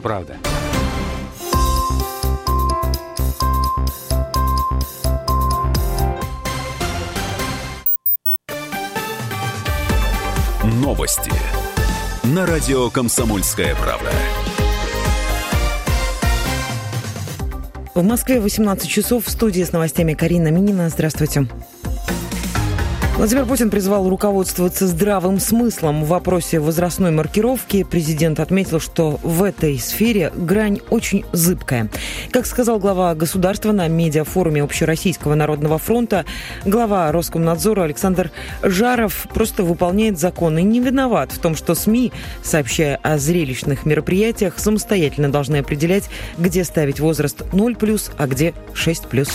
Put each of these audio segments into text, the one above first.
правда. Новости на радио «Комсомольская правда». В Москве 18 часов в студии с новостями Карина Минина. Здравствуйте. Владимир Путин призвал руководствоваться здравым смыслом в вопросе возрастной маркировки. Президент отметил, что в этой сфере грань очень зыбкая. Как сказал глава государства на медиафоруме Общероссийского народного фронта, глава Роскомнадзора Александр Жаров просто выполняет закон и не виноват в том, что СМИ, сообщая о зрелищных мероприятиях, самостоятельно должны определять, где ставить возраст 0+, а где 6+.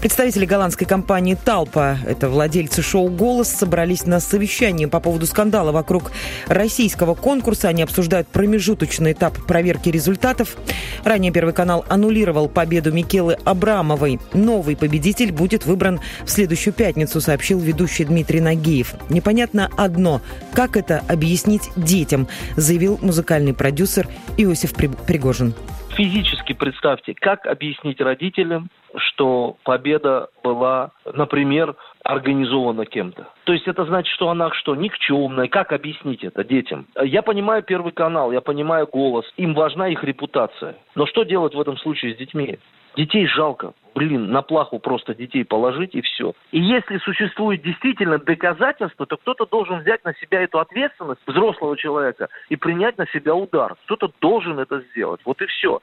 Представители голландской компании «Талпа», это владельцы шоу «Голос», собрались на совещании по поводу скандала вокруг российского конкурса. Они обсуждают промежуточный этап проверки результатов. Ранее Первый канал аннулировал победу Микелы Абрамовой. Новый победитель будет выбран в следующую пятницу, сообщил ведущий Дмитрий Нагиев. Непонятно одно – как это объяснить детям, заявил музыкальный продюсер Иосиф Пригожин. Физически представьте, как объяснить родителям, что победа была, например, организована кем-то. То есть это значит, что она что, никчемная? Как объяснить это детям? Я понимаю Первый канал, я понимаю голос. Им важна их репутация. Но что делать в этом случае с детьми? Детей жалко. Блин, на плаху просто детей положить и все. И если существует действительно доказательства, то кто-то должен взять на себя эту ответственность взрослого человека и принять на себя удар. Кто-то должен это сделать. Вот и все.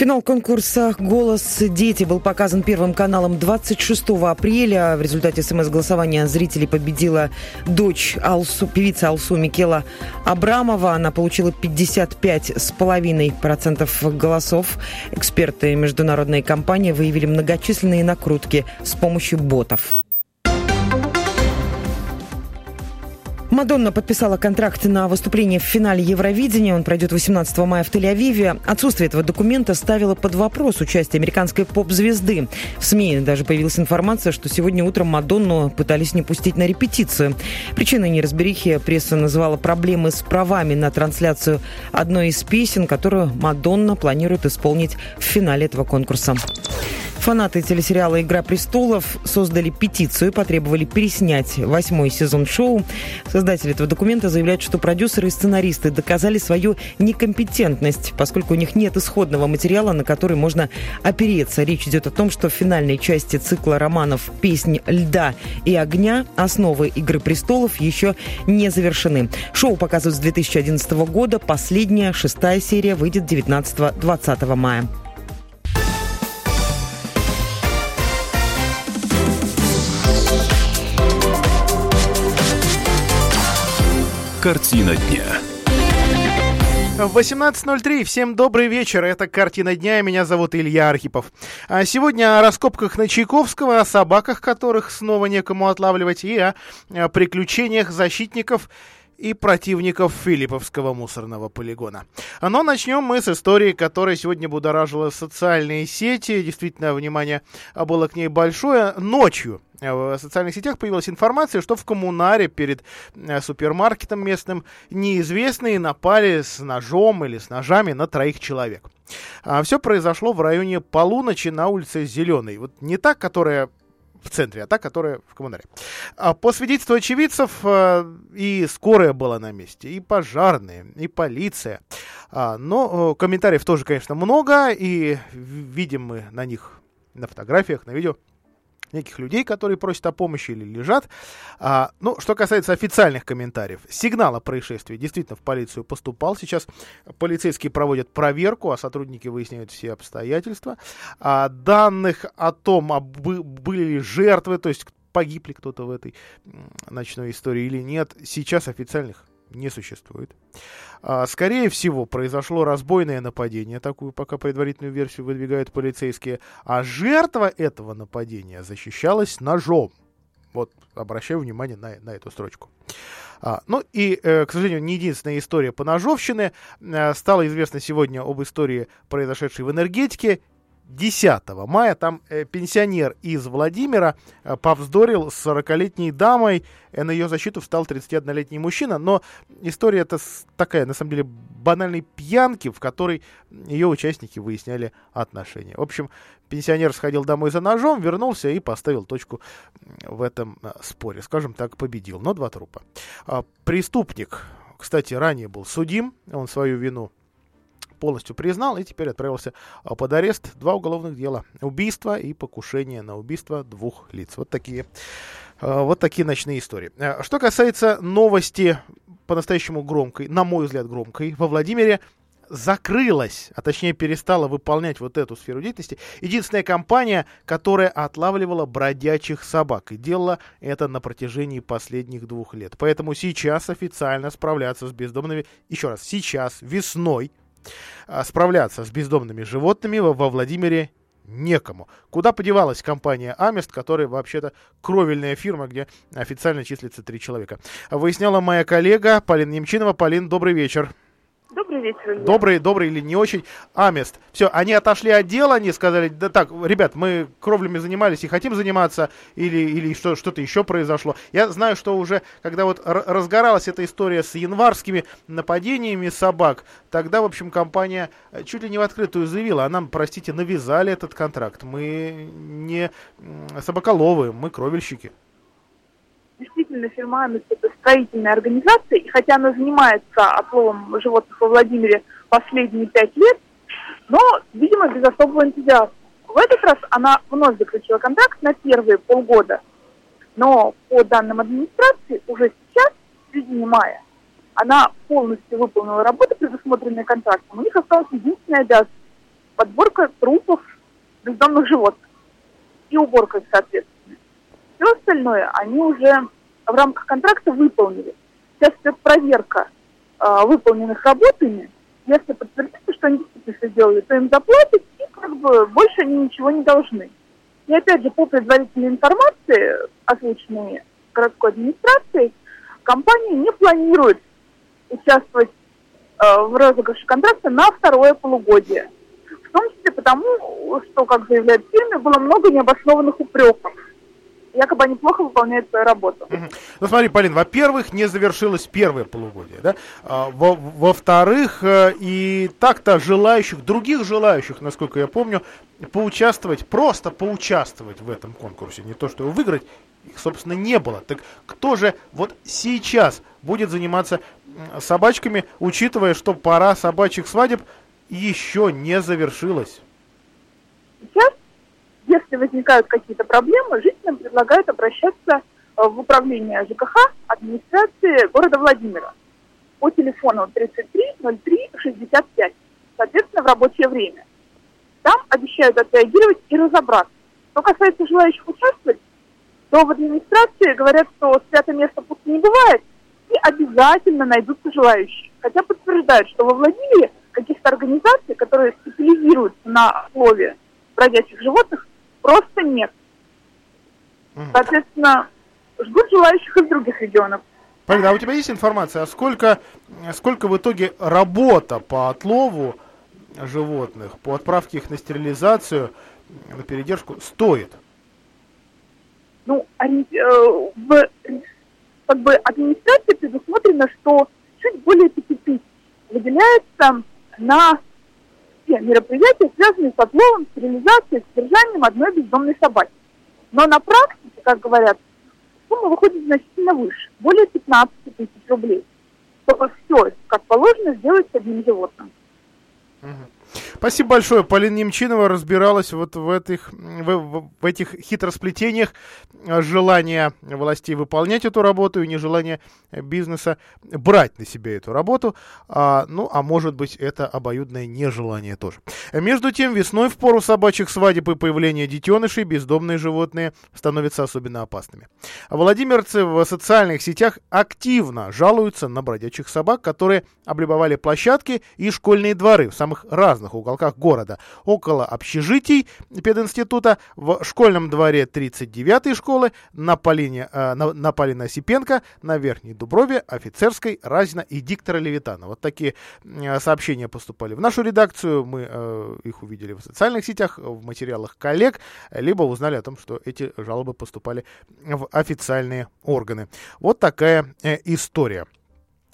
Финал конкурса «Голос дети» был показан Первым каналом 26 апреля. В результате СМС-голосования зрителей победила дочь Алсу, певица Алсу Микела Абрамова. Она получила 55,5% голосов. Эксперты международной компании выявили многочисленные накрутки с помощью ботов. Мадонна подписала контракт на выступление в финале Евровидения. Он пройдет 18 мая в Тель-Авиве. Отсутствие этого документа ставило под вопрос участие американской поп-звезды. В СМИ даже появилась информация, что сегодня утром Мадонну пытались не пустить на репетицию. Причиной неразберихи пресса называла проблемы с правами на трансляцию одной из песен, которую Мадонна планирует исполнить в финале этого конкурса. Фанаты телесериала «Игра престолов» создали петицию и потребовали переснять восьмой сезон шоу. Создатели этого документа заявляют, что продюсеры и сценаристы доказали свою некомпетентность, поскольку у них нет исходного материала, на который можно опереться. Речь идет о том, что в финальной части цикла романов «Песнь льда и огня» основы «Игры престолов» еще не завершены. Шоу показывают с 2011 года. Последняя, шестая серия, выйдет 19-20 мая. Картина дня. В 18.03. Всем добрый вечер. Это «Картина дня». Меня зовут Илья Архипов. А сегодня о раскопках на Чайковского, о собаках, которых снова некому отлавливать, и о приключениях защитников и противников Филипповского мусорного полигона. Но начнем мы с истории, которая сегодня будоражила социальные сети. Действительно, внимание было к ней большое. Ночью в социальных сетях появилась информация, что в коммунаре перед э, супермаркетом местным неизвестные напали с ножом или с ножами на троих человек. А все произошло в районе полуночи на улице Зеленой. Вот не та, которая в центре, а та, которая в коммунаре. А по свидетельству очевидцев, э, и скорая была на месте, и пожарные, и полиция. А, но э, комментариев тоже, конечно, много, и видим мы на них на фотографиях, на видео неких людей, которые просят о помощи или лежат. А, ну, что касается официальных комментариев, сигнал о происшествии действительно в полицию поступал. Сейчас полицейские проводят проверку, а сотрудники выясняют все обстоятельства. А, данных о том, а были ли жертвы, то есть погиб ли кто-то в этой ночной истории или нет, сейчас официальных не существует. А, скорее всего, произошло разбойное нападение, такую пока предварительную версию выдвигают полицейские, а жертва этого нападения защищалась ножом. Вот, обращаю внимание на, на эту строчку. А, ну и, э, к сожалению, не единственная история по ножовщине. Э, стало известно сегодня об истории, произошедшей в энергетике 10 мая. Там э, пенсионер из Владимира э, повздорил с 40-летней дамой. Э, на ее защиту встал 31-летний мужчина. Но история это такая, на самом деле, банальной пьянки, в которой ее участники выясняли отношения. В общем, пенсионер сходил домой за ножом, вернулся и поставил точку в этом споре. Скажем так, победил. Но два трупа. А, преступник, кстати, ранее был судим. Он свою вину полностью признал и теперь отправился а, под арест. Два уголовных дела. Убийство и покушение на убийство двух лиц. Вот такие, а, вот такие ночные истории. А, что касается новости по-настоящему громкой, на мой взгляд громкой, во Владимире закрылась, а точнее перестала выполнять вот эту сферу деятельности, единственная компания, которая отлавливала бродячих собак и делала это на протяжении последних двух лет. Поэтому сейчас официально справляться с бездомными, еще раз, сейчас, весной, справляться с бездомными животными во, во Владимире некому. Куда подевалась компания Амест, которая вообще-то кровельная фирма, где официально числится три человека. Выясняла моя коллега Полина Немчинова. Полин, добрый вечер. Добрый вечер. Илья. Добрый, добрый или не очень. Амест. Все, они отошли от дела, они сказали, да так, ребят, мы кровлями занимались и хотим заниматься, или, или что, что-то еще произошло. Я знаю, что уже, когда вот разгоралась эта история с январскими нападениями собак, тогда, в общем, компания э, чуть ли не в открытую заявила, а нам, простите, навязали этот контракт. Мы не собаколовы, мы кровельщики действительно фирма Амис это строительная организация, и хотя она занимается отловом животных во Владимире последние пять лет, но, видимо, без особого энтузиазма. В этот раз она вновь заключила контракт на первые полгода, но по данным администрации уже сейчас, в середине мая, она полностью выполнила работу, предусмотренные контрактом. У них осталась единственная обязанность – подборка трупов бездомных животных и уборка их, соответственно. Все остальное они уже в рамках контракта выполнили. Сейчас идет проверка э, выполненных работами. Если подтвердится, что они все сделали, то им заплатят, и как бы больше они ничего не должны. И опять же, по предварительной информации, озвученной городской администрацией, компания не планирует участвовать э, в розыгрыше контракта на второе полугодие. В том числе потому, что, как заявляет фирма, было много необоснованных упреков якобы они плохо выполняют свою работу. Угу. Ну смотри, Полин, во-первых, не завершилось первое полугодие, да? А, во- во-вторых, э, и так-то желающих, других желающих, насколько я помню, поучаствовать, просто поучаствовать в этом конкурсе, не то что его выиграть, их, собственно, не было. Так кто же вот сейчас будет заниматься собачками, учитывая, что пора собачьих свадеб еще не завершилась? Сейчас если возникают какие-то проблемы, жителям предлагают обращаться э, в управление ЖКХ администрации города Владимира по телефону 33 03 65, соответственно, в рабочее время. Там обещают отреагировать и разобраться. Что касается желающих участвовать, то в администрации говорят, что святое место пусто не бывает, и обязательно найдутся желающие. Хотя подтверждают, что во Владимире каких-то организаций, которые специализируются на слове бродячих животных, просто нет. Соответственно, ждут желающих из других регионов. Полина, а у тебя есть информация, а сколько, сколько в итоге работа по отлову животных, по отправке их на стерилизацию, на передержку стоит? Ну, э, в как бы администрации предусмотрено, что чуть более 5 тысяч выделяется на все мероприятия, связанные с отловом, стерилизацией, содержанием одной бездомной собаки. Но на практике, как говорят, сумма выходит значительно выше, более 15 тысяч рублей, чтобы все, как положено, сделать с одним животным. Спасибо большое. Полина Немчинова разбиралась вот в этих, в, в этих хитросплетениях э, желания властей выполнять эту работу и нежелания бизнеса брать на себя эту работу. А, ну, а может быть, это обоюдное нежелание тоже. Между тем, весной в пору собачьих свадеб и появления детенышей бездомные животные становятся особенно опасными. Владимирцы в социальных сетях активно жалуются на бродячих собак, которые облюбовали площадки и школьные дворы в самых разных уголках города. Около общежитий пединститута, в школьном дворе 39-й школы, на Полине, э, на, на Полина Осипенко, на Верхней Дуброве, Офицерской, Разина и Диктора Левитана. Вот такие э, сообщения поступали в нашу редакцию. Мы э, их увидели в социальных сетях, в материалах коллег, либо узнали о том, что эти жалобы поступали в официальные органы. Вот такая э, история.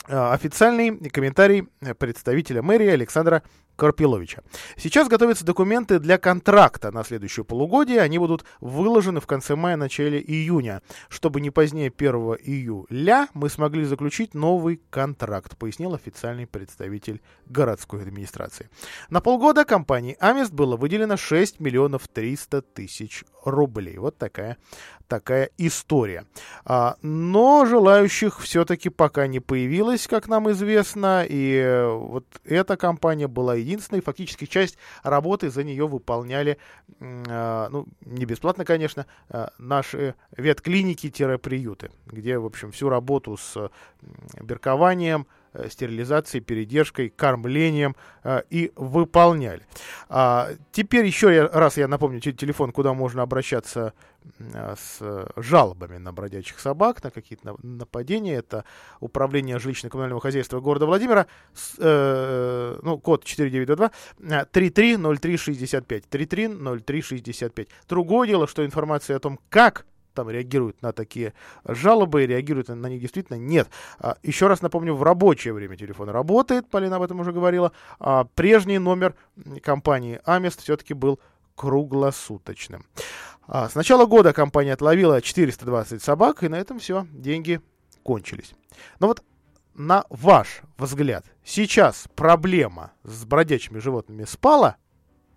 Э, официальный комментарий представителя мэрии Александра Карпиловича. Сейчас готовятся документы для контракта на следующее полугодие. Они будут выложены в конце мая-начале июня. Чтобы не позднее 1 июля мы смогли заключить новый контракт, пояснил официальный представитель городской администрации. На полгода компании Амест было выделено 6 миллионов 300 тысяч рублей. Вот такая, такая история. А, но желающих все-таки пока не появилось, как нам известно. И вот эта компания была единственной. Фактически часть работы за нее выполняли, а, ну, не бесплатно, конечно, а, наши ветклиники-приюты, где, в общем, всю работу с беркованием, Э, стерилизацией, передержкой, кормлением э, и выполняли. А, теперь еще раз я напомню телефон, куда можно обращаться э, с жалобами на бродячих собак, на какие-то нападения. Это управление жилищно-коммунального хозяйства города Владимира, с, э, ну, код 4922, 330365, 330365. Другое дело, что информация о том, как там реагируют на такие жалобы, реагируют на них действительно нет. А, еще раз напомню, в рабочее время телефон работает, Полина об этом уже говорила. А прежний номер компании Амест все-таки был круглосуточным. А, с начала года компания отловила 420 собак, и на этом все, деньги кончились. Но вот на ваш взгляд, сейчас проблема с бродячими животными спала?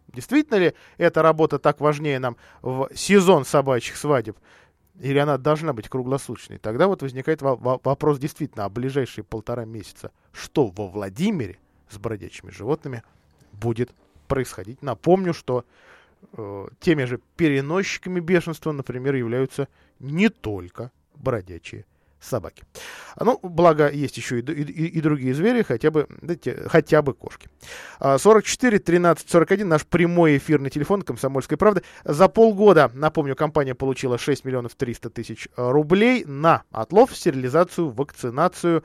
Действительно ли эта работа так важнее нам в сезон собачьих свадеб, или она должна быть круглосуточной, тогда вот возникает вопрос действительно о ближайшие полтора месяца. Что во Владимире с бродячими животными будет происходить? Напомню, что э, теми же переносчиками бешенства, например, являются не только бродячие собаки. Ну, благо, есть еще и, и, и другие звери, хотя бы, дайте, хотя бы кошки. 44 13 41, наш прямой эфирный телефон «Комсомольской правды». За полгода, напомню, компания получила 6 миллионов 300 тысяч рублей на отлов, стерилизацию, вакцинацию,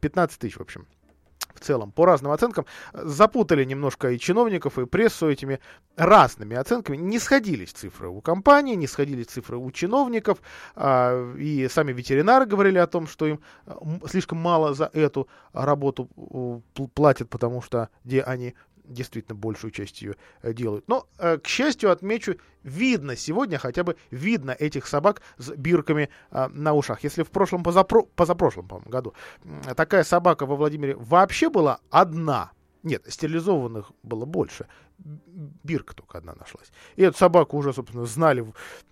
15 тысяч, в общем в целом, по разным оценкам, запутали немножко и чиновников, и прессу этими разными оценками. Не сходились цифры у компании, не сходились цифры у чиновников, а, и сами ветеринары говорили о том, что им слишком мало за эту работу платят, потому что где они действительно большую часть ее э, делают. Но, э, к счастью, отмечу, видно сегодня, хотя бы видно этих собак с бирками э, на ушах. Если в прошлом, позапро, позапрошлом, по году такая собака во Владимире вообще была одна, нет, стерилизованных было больше. Бирка только одна нашлась. И эту собаку уже, собственно, знали,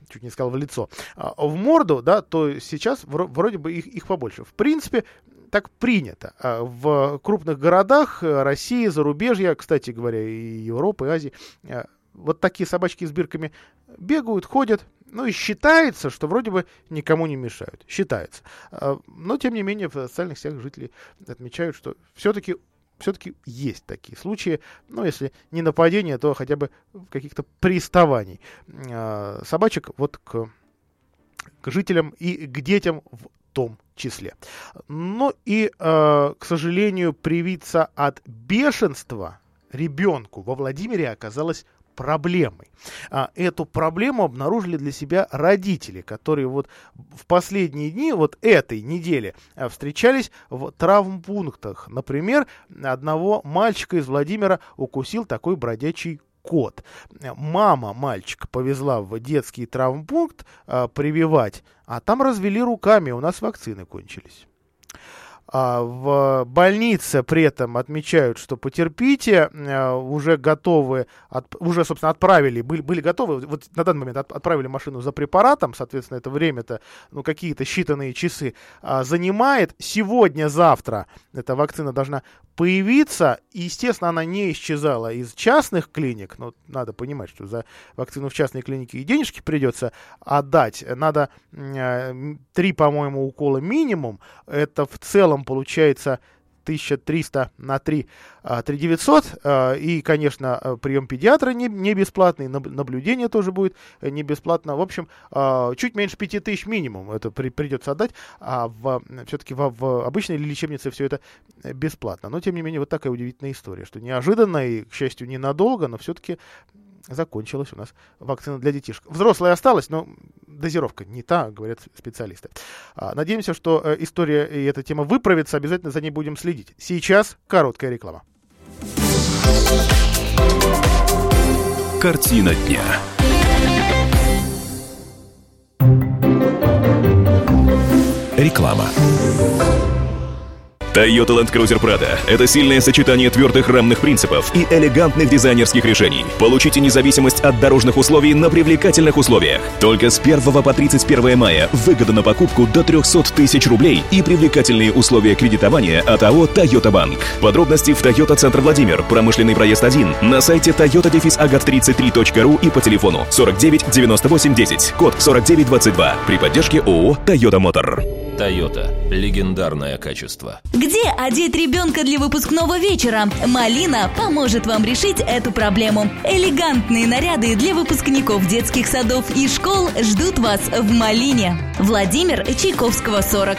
чуть не сказал, в лицо. А в морду, да, то сейчас вроде бы их, их побольше. В принципе, так принято. А в крупных городах э, России, зарубежья, кстати говоря, и Европы, и Азии, э, вот такие собачки с бирками бегают, ходят, ну и считается, что вроде бы никому не мешают. Считается. А, но, тем не менее, в социальных сетях жители отмечают, что все-таки все-таки есть такие случаи, ну, если не нападения, то хотя бы каких-то приставаний а, собачек вот к, к жителям и к детям в том числе. Ну и, э, к сожалению, привиться от бешенства ребенку во Владимире оказалось проблемой. А, эту проблему обнаружили для себя родители, которые вот в последние дни, вот этой недели, а, встречались в травмпунктах. Например, одного мальчика из Владимира укусил такой бродячий кот. Мама мальчика повезла в детский травмпункт а, прививать, а там развели руками, у нас вакцины кончились. А, в больнице при этом отмечают, что потерпите, а, уже готовы, от, уже, собственно, отправили, были, были готовы, вот на данный момент от, отправили машину за препаратом, соответственно, это время-то, ну, какие-то считанные часы а, занимает. Сегодня-завтра эта вакцина должна появиться, и, естественно, она не исчезала из частных клиник, но надо понимать, что за вакцину в частной клинике и денежки придется отдать, надо три, по-моему, укола минимум, это в целом получается 1300 на 3 3900. И, конечно, прием педиатра не, не бесплатный, наблюдение тоже будет не бесплатно. В общем, чуть меньше 5000 минимум это при, придется отдать, а в, все-таки в, в обычной лечебнице все это бесплатно. Но, тем не менее, вот такая удивительная история, что неожиданно и, к счастью, ненадолго, но все-таки закончилась у нас вакцина для детишек. Взрослая осталась, но дозировка не та, говорят специалисты. А, надеемся, что э, история и эта тема выправится, обязательно за ней будем следить. Сейчас короткая реклама. Картина дня. Реклама. Toyota Land Cruiser Prado – это сильное сочетание твердых рамных принципов и элегантных дизайнерских решений. Получите независимость от дорожных условий на привлекательных условиях. Только с 1 по 31 мая выгода на покупку до 300 тысяч рублей и привлекательные условия кредитования от АО Toyota Bank. Подробности в Toyota Центр Владимир, промышленный проезд 1, на сайте toyota-agat33.ru и по телефону 49 98 10, код 4922 при поддержке ООО Toyota Motor. Toyota. Легендарное качество. Где одеть ребенка для выпускного вечера? Малина поможет вам решить эту проблему. Элегантные наряды для выпускников детских садов и школ ждут вас в Малине. Владимир Чайковского, 40.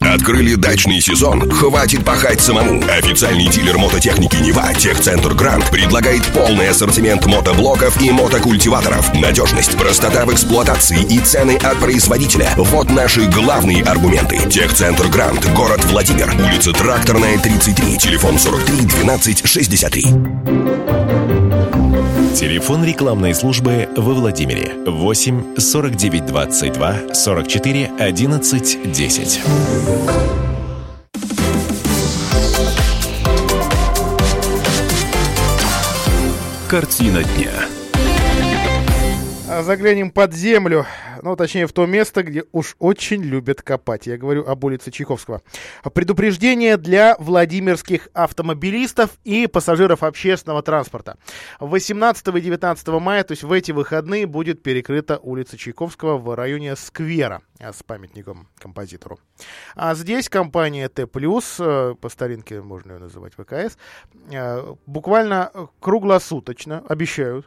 Открыли дачный сезон? Хватит пахать самому. Официальный дилер мототехники «Нева» Техцентр Грант предлагает полный ассортимент мотоблоков и мотокультиваторов. Надежность, простота в эксплуатации и цены от производителя. Вот наши главные аргументы. Техцентр Грант, город Владимир, улица Тракторная, 33, телефон 43 12 63. Телефон рекламной службы во Владимире 8 49 22 44 11 10. Картина дня. Заглянем под землю ну, точнее, в то место, где уж очень любят копать. Я говорю об улице Чайковского. Предупреждение для владимирских автомобилистов и пассажиров общественного транспорта. 18 и 19 мая, то есть в эти выходные, будет перекрыта улица Чайковского в районе сквера э, с памятником композитору. А здесь компания Т+, э, по старинке можно ее называть ВКС, э, буквально круглосуточно обещают,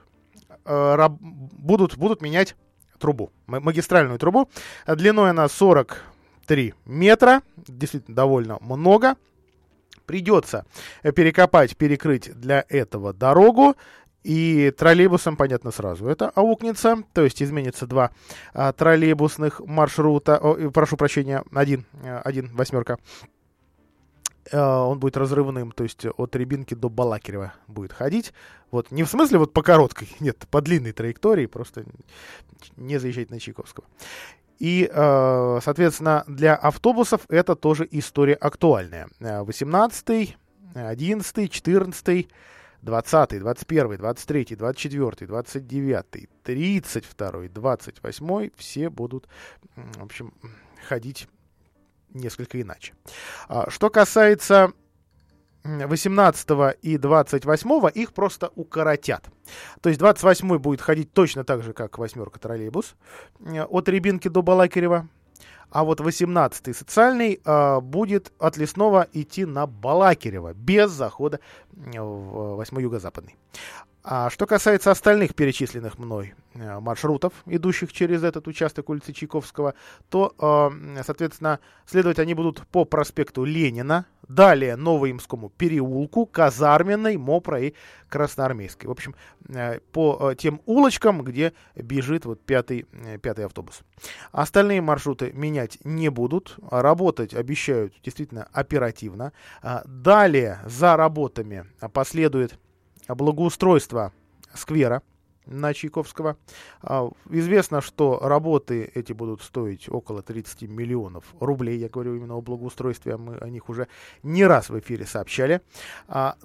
будут, будут менять трубу, магистральную трубу. Длиной она 43 метра, действительно довольно много. Придется перекопать, перекрыть для этого дорогу. И троллейбусом, понятно, сразу это аукнется, то есть изменится два а, троллейбусных маршрута, о, прошу прощения, один, э, один восьмерка он будет разрывным, то есть от Рябинки до Балакирева будет ходить. Вот не в смысле вот по короткой, нет, по длинной траектории, просто не заезжать на Чайковского. И, э, соответственно, для автобусов это тоже история актуальная. 18, 11, 14, 20, 21, 23, 24, 29, 32, 28 все будут, в общем, ходить несколько иначе. А, что касается 18 и 28 их просто укоротят. То есть 28 будет ходить точно так же, как восьмерка троллейбус э, от Рябинки до Балакирева. А вот 18-й социальный э, будет от Лесного идти на Балакирева без захода в 8 юго-западный. А что касается остальных перечисленных мной э, маршрутов, идущих через этот участок улицы Чайковского, то, э, соответственно, следовать они будут по проспекту Ленина, далее Новоимскому переулку, Казарменной, Мопра и Красноармейской. В общем, э, по тем улочкам, где бежит вот пятый, пятый автобус. Остальные маршруты менять не будут, работать обещают действительно оперативно. А далее за работами последует благоустройство сквера на Чайковского. А, известно, что работы эти будут стоить около 30 миллионов рублей. Я говорю именно о благоустройстве, а мы о них уже не раз в эфире сообщали. А,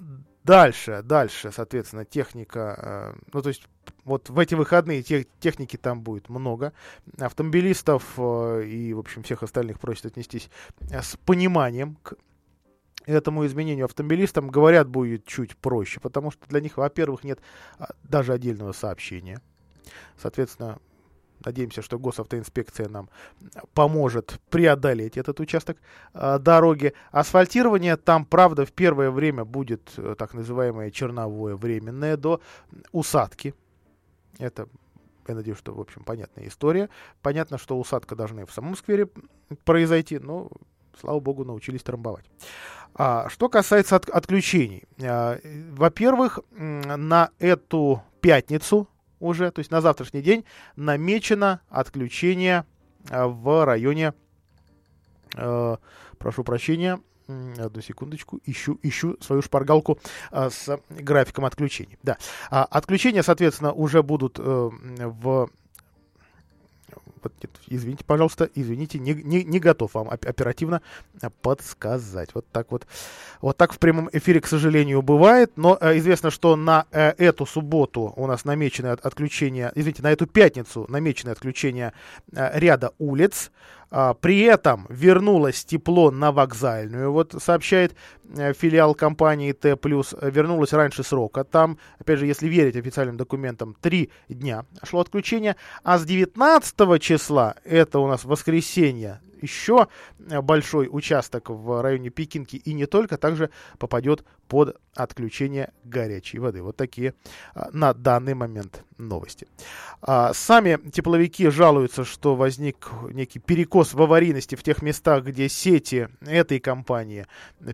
дальше, дальше, соответственно, техника, э, ну то есть вот в эти выходные тех, техники там будет много. Автомобилистов э, и, в общем, всех остальных просят отнестись с пониманием к этому изменению автомобилистам, говорят, будет чуть проще, потому что для них, во-первых, нет а, даже отдельного сообщения. Соответственно, надеемся, что госавтоинспекция нам поможет преодолеть этот участок э, дороги. Асфальтирование там, правда, в первое время будет э, так называемое черновое временное до усадки. Это я надеюсь, что, в общем, понятная история. Понятно, что усадка должна и в самом сквере произойти, но, слава богу, научились трамбовать. А, что касается от, отключений. А, во-первых, на эту пятницу уже, то есть на завтрашний день, намечено отключение а, в районе, а, прошу прощения, Одну секундочку, ищу, ищу свою шпаргалку а, с графиком отключений. Да, а, отключения, соответственно, уже будут э, в нет, извините, пожалуйста, извините, не, не, не готов вам оперативно подсказать. Вот так вот. Вот так в прямом эфире, к сожалению, бывает. Но э, известно, что на э, эту субботу у нас намечено отключение, извините, на эту пятницу намечено отключение э, ряда улиц. А, при этом вернулось тепло на вокзальную, вот сообщает э, филиал компании Т+, вернулось раньше срока. Там, опять же, если верить официальным документам, три дня шло отключение, а с 19 числа, это у нас воскресенье, еще э, большой участок в районе Пекинки и не только, также попадет под отключение горячей воды. Вот такие а, на данный момент новости. А, сами тепловики жалуются, что возник некий перекос в аварийности в тех местах, где сети этой компании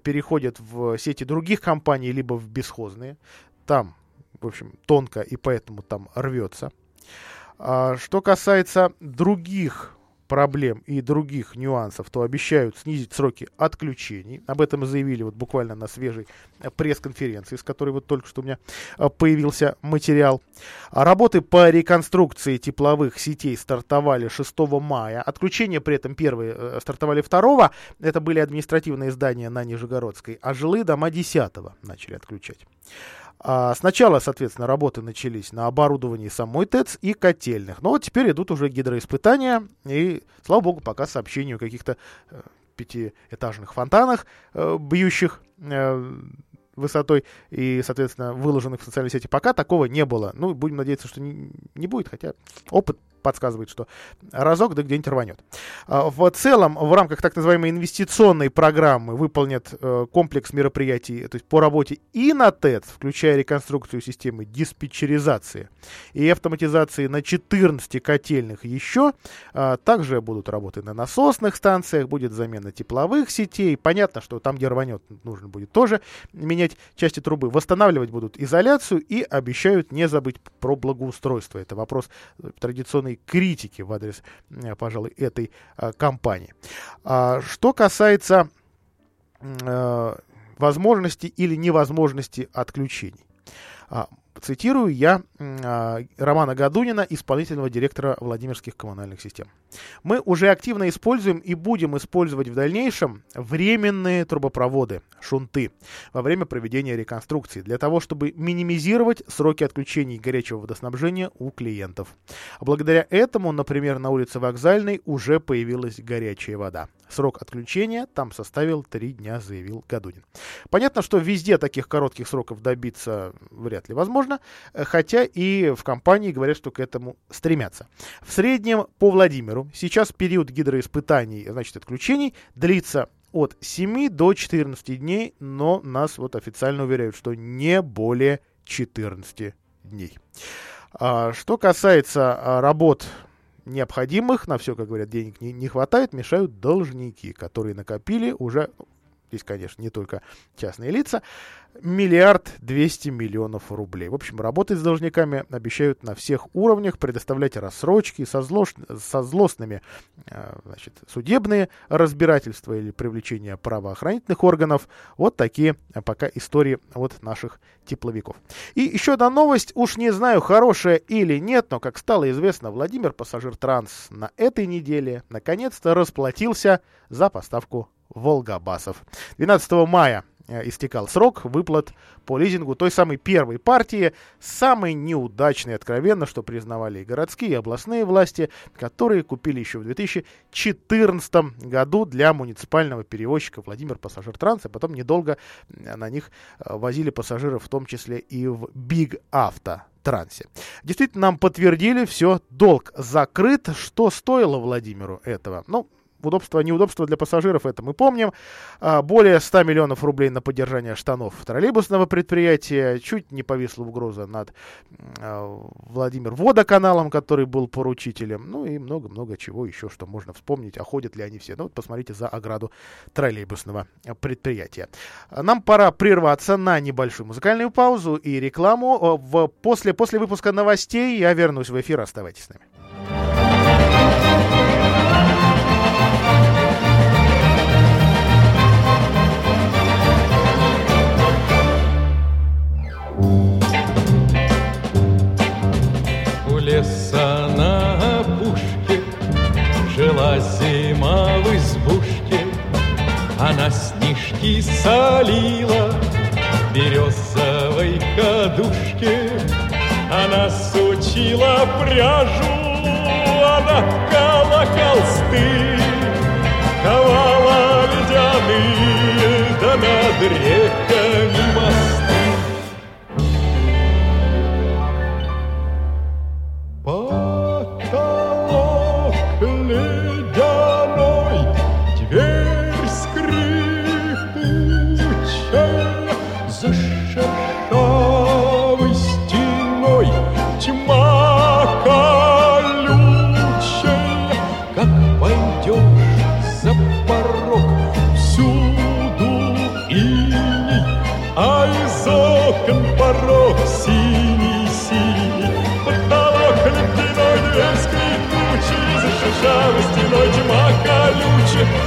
переходят в сети других компаний, либо в бесхозные. Там, в общем, тонко и поэтому там рвется. А, что касается других проблем и других нюансов, то обещают снизить сроки отключений. Об этом заявили вот буквально на свежей э, пресс-конференции, с которой вот только что у меня э, появился материал. Работы по реконструкции тепловых сетей стартовали 6 мая. Отключения при этом первые э, стартовали 2 Это были административные здания на Нижегородской, а жилые дома 10 начали отключать. А сначала, соответственно, работы начались на оборудовании самой ТЭЦ и котельных. Но вот теперь идут уже гидроиспытания. И, слава богу, пока сообщений о каких-то э, пятиэтажных фонтанах, э, бьющих э, высотой и, соответственно, выложенных в социальные сети, пока такого не было. Ну, будем надеяться, что не, не будет, хотя опыт подсказывает, что разок да где-нибудь рванет. А, в целом, в рамках так называемой инвестиционной программы выполнят э, комплекс мероприятий то есть по работе и на ТЭЦ, включая реконструкцию системы диспетчеризации и автоматизации на 14 котельных еще. А, также будут работы на насосных станциях, будет замена тепловых сетей. Понятно, что там, где рванет, нужно будет тоже менять части трубы. Восстанавливать будут изоляцию и обещают не забыть про благоустройство. Это вопрос критики в адрес, э, пожалуй, этой э, компании. А, что касается э, возможности или невозможности отключений. Цитирую я а, Романа Гадунина, исполнительного директора Владимирских коммунальных систем. Мы уже активно используем и будем использовать в дальнейшем временные трубопроводы, шунты, во время проведения реконструкции, для того, чтобы минимизировать сроки отключений горячего водоснабжения у клиентов. Благодаря этому, например, на улице Вокзальной уже появилась горячая вода. Срок отключения там составил 3 дня, заявил Гадунин. Понятно, что везде таких коротких сроков добиться вряд ли возможно, хотя и в компании говорят, что к этому стремятся. В среднем по Владимиру сейчас период гидроиспытаний, значит, отключений длится от 7 до 14 дней, но нас вот официально уверяют, что не более 14 дней. А, что касается а, работ необходимых, на все, как говорят, денег не, не хватает, мешают должники, которые накопили уже здесь, конечно, не только частные лица, миллиард двести миллионов рублей. В общем, работать с должниками обещают на всех уровнях, предоставлять рассрочки со, злош... со злостными э, значит, судебные разбирательства или привлечение правоохранительных органов. Вот такие пока истории от наших тепловиков. И еще одна новость, уж не знаю, хорошая или нет, но, как стало известно, Владимир Пассажир Транс на этой неделе наконец-то расплатился за поставку Волгобасов. 12 мая Э, истекал срок выплат по лизингу той самой первой партии, самой неудачной, откровенно, что признавали и городские, и областные власти, которые купили еще в 2014 году для муниципального перевозчика Владимир Пассажир Транс, и потом недолго на них э, возили пассажиров, в том числе и в Биг Авто трансе. Действительно, нам подтвердили, все, долг закрыт. Что стоило Владимиру этого? Ну, удобства, неудобства для пассажиров, это мы помним. А, более 100 миллионов рублей на поддержание штанов троллейбусного предприятия. Чуть не повисла угроза над а, Владимир Водоканалом, который был поручителем. Ну и много-много чего еще, что можно вспомнить. А ходят ли они все? Ну вот посмотрите за ограду троллейбусного предприятия. Нам пора прерваться на небольшую музыкальную паузу и рекламу. После, после выпуска новостей я вернусь в эфир. Оставайтесь с нами. Снежки солила Березовой кадушке Она сучила пряжу Она ткала холсты Ковала ледяные Да над реками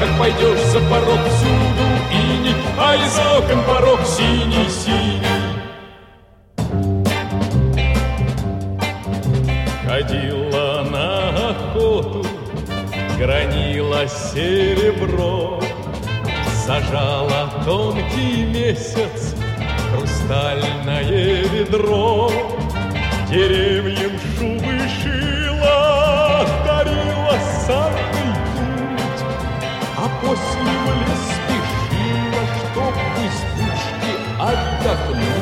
Как пойдешь за порог, всюду иней, А из окон порог синий-синий. Ходила на охоту, гранила серебро, Сажала тонкий месяц хрустальное ведро, Деревьям шубы после лес спешила, чтоб в избушке отдохнуть.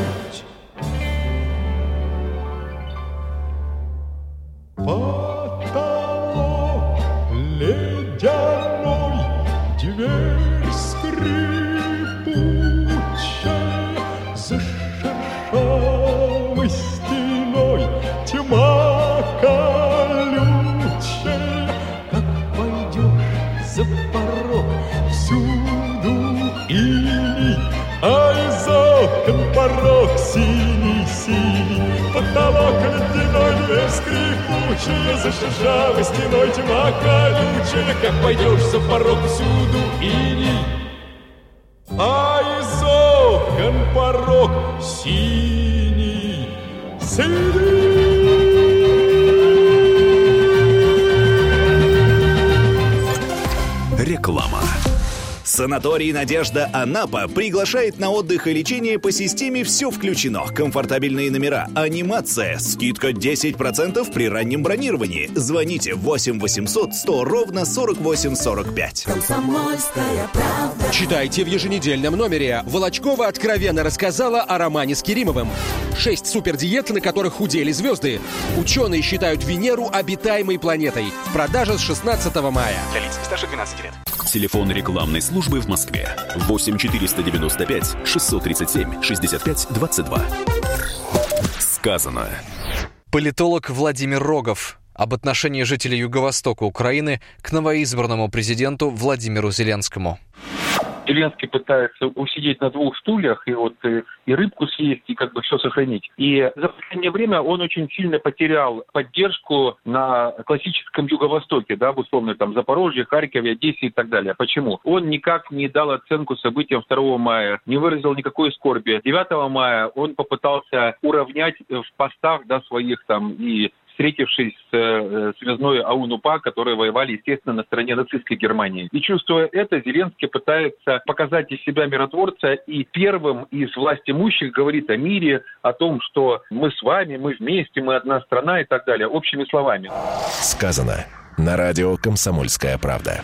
За шершавой стеной тьма колючая. Как пойдешь за порог, всюду иней, А из окон порог синий, Реклама. Санаторий «Надежда Анапа» приглашает на отдых и лечение по системе «Все включено». Комфортабельные номера, анимация, скидка 10% при раннем бронировании. Звоните 8 800 100 ровно 48 45. Читайте в еженедельном номере. Волочкова откровенно рассказала о романе с Керимовым. Шесть супердиет, на которых худели звезды. Ученые считают Венеру обитаемой планетой. В продаже с 16 мая. Для лиц старше 12 лет. Телефон рекламной службы в Москве. 8 495 637 65 22. Сказано. Политолог Владимир Рогов об отношении жителей Юго-Востока Украины к новоизбранному президенту Владимиру Зеленскому. Зеленский пытается усидеть на двух стульях и вот и, и рыбку съесть, и как бы все сохранить. И за последнее время он очень сильно потерял поддержку на классическом Юго-Востоке, да, в условно там Запорожье, Харькове, Одессе и так далее. Почему? Он никак не дал оценку событиям 2 мая, не выразил никакой скорби. 9 мая он попытался уравнять в постах да, своих там и встретившись с э, связной АУН-УПА, которые воевали, естественно, на стороне нацистской Германии. И чувствуя это, Зеленский пытается показать из себя миротворца и первым из власть имущих говорит о мире, о том, что мы с вами, мы вместе, мы одна страна и так далее, общими словами. Сказано на радио «Комсомольская правда».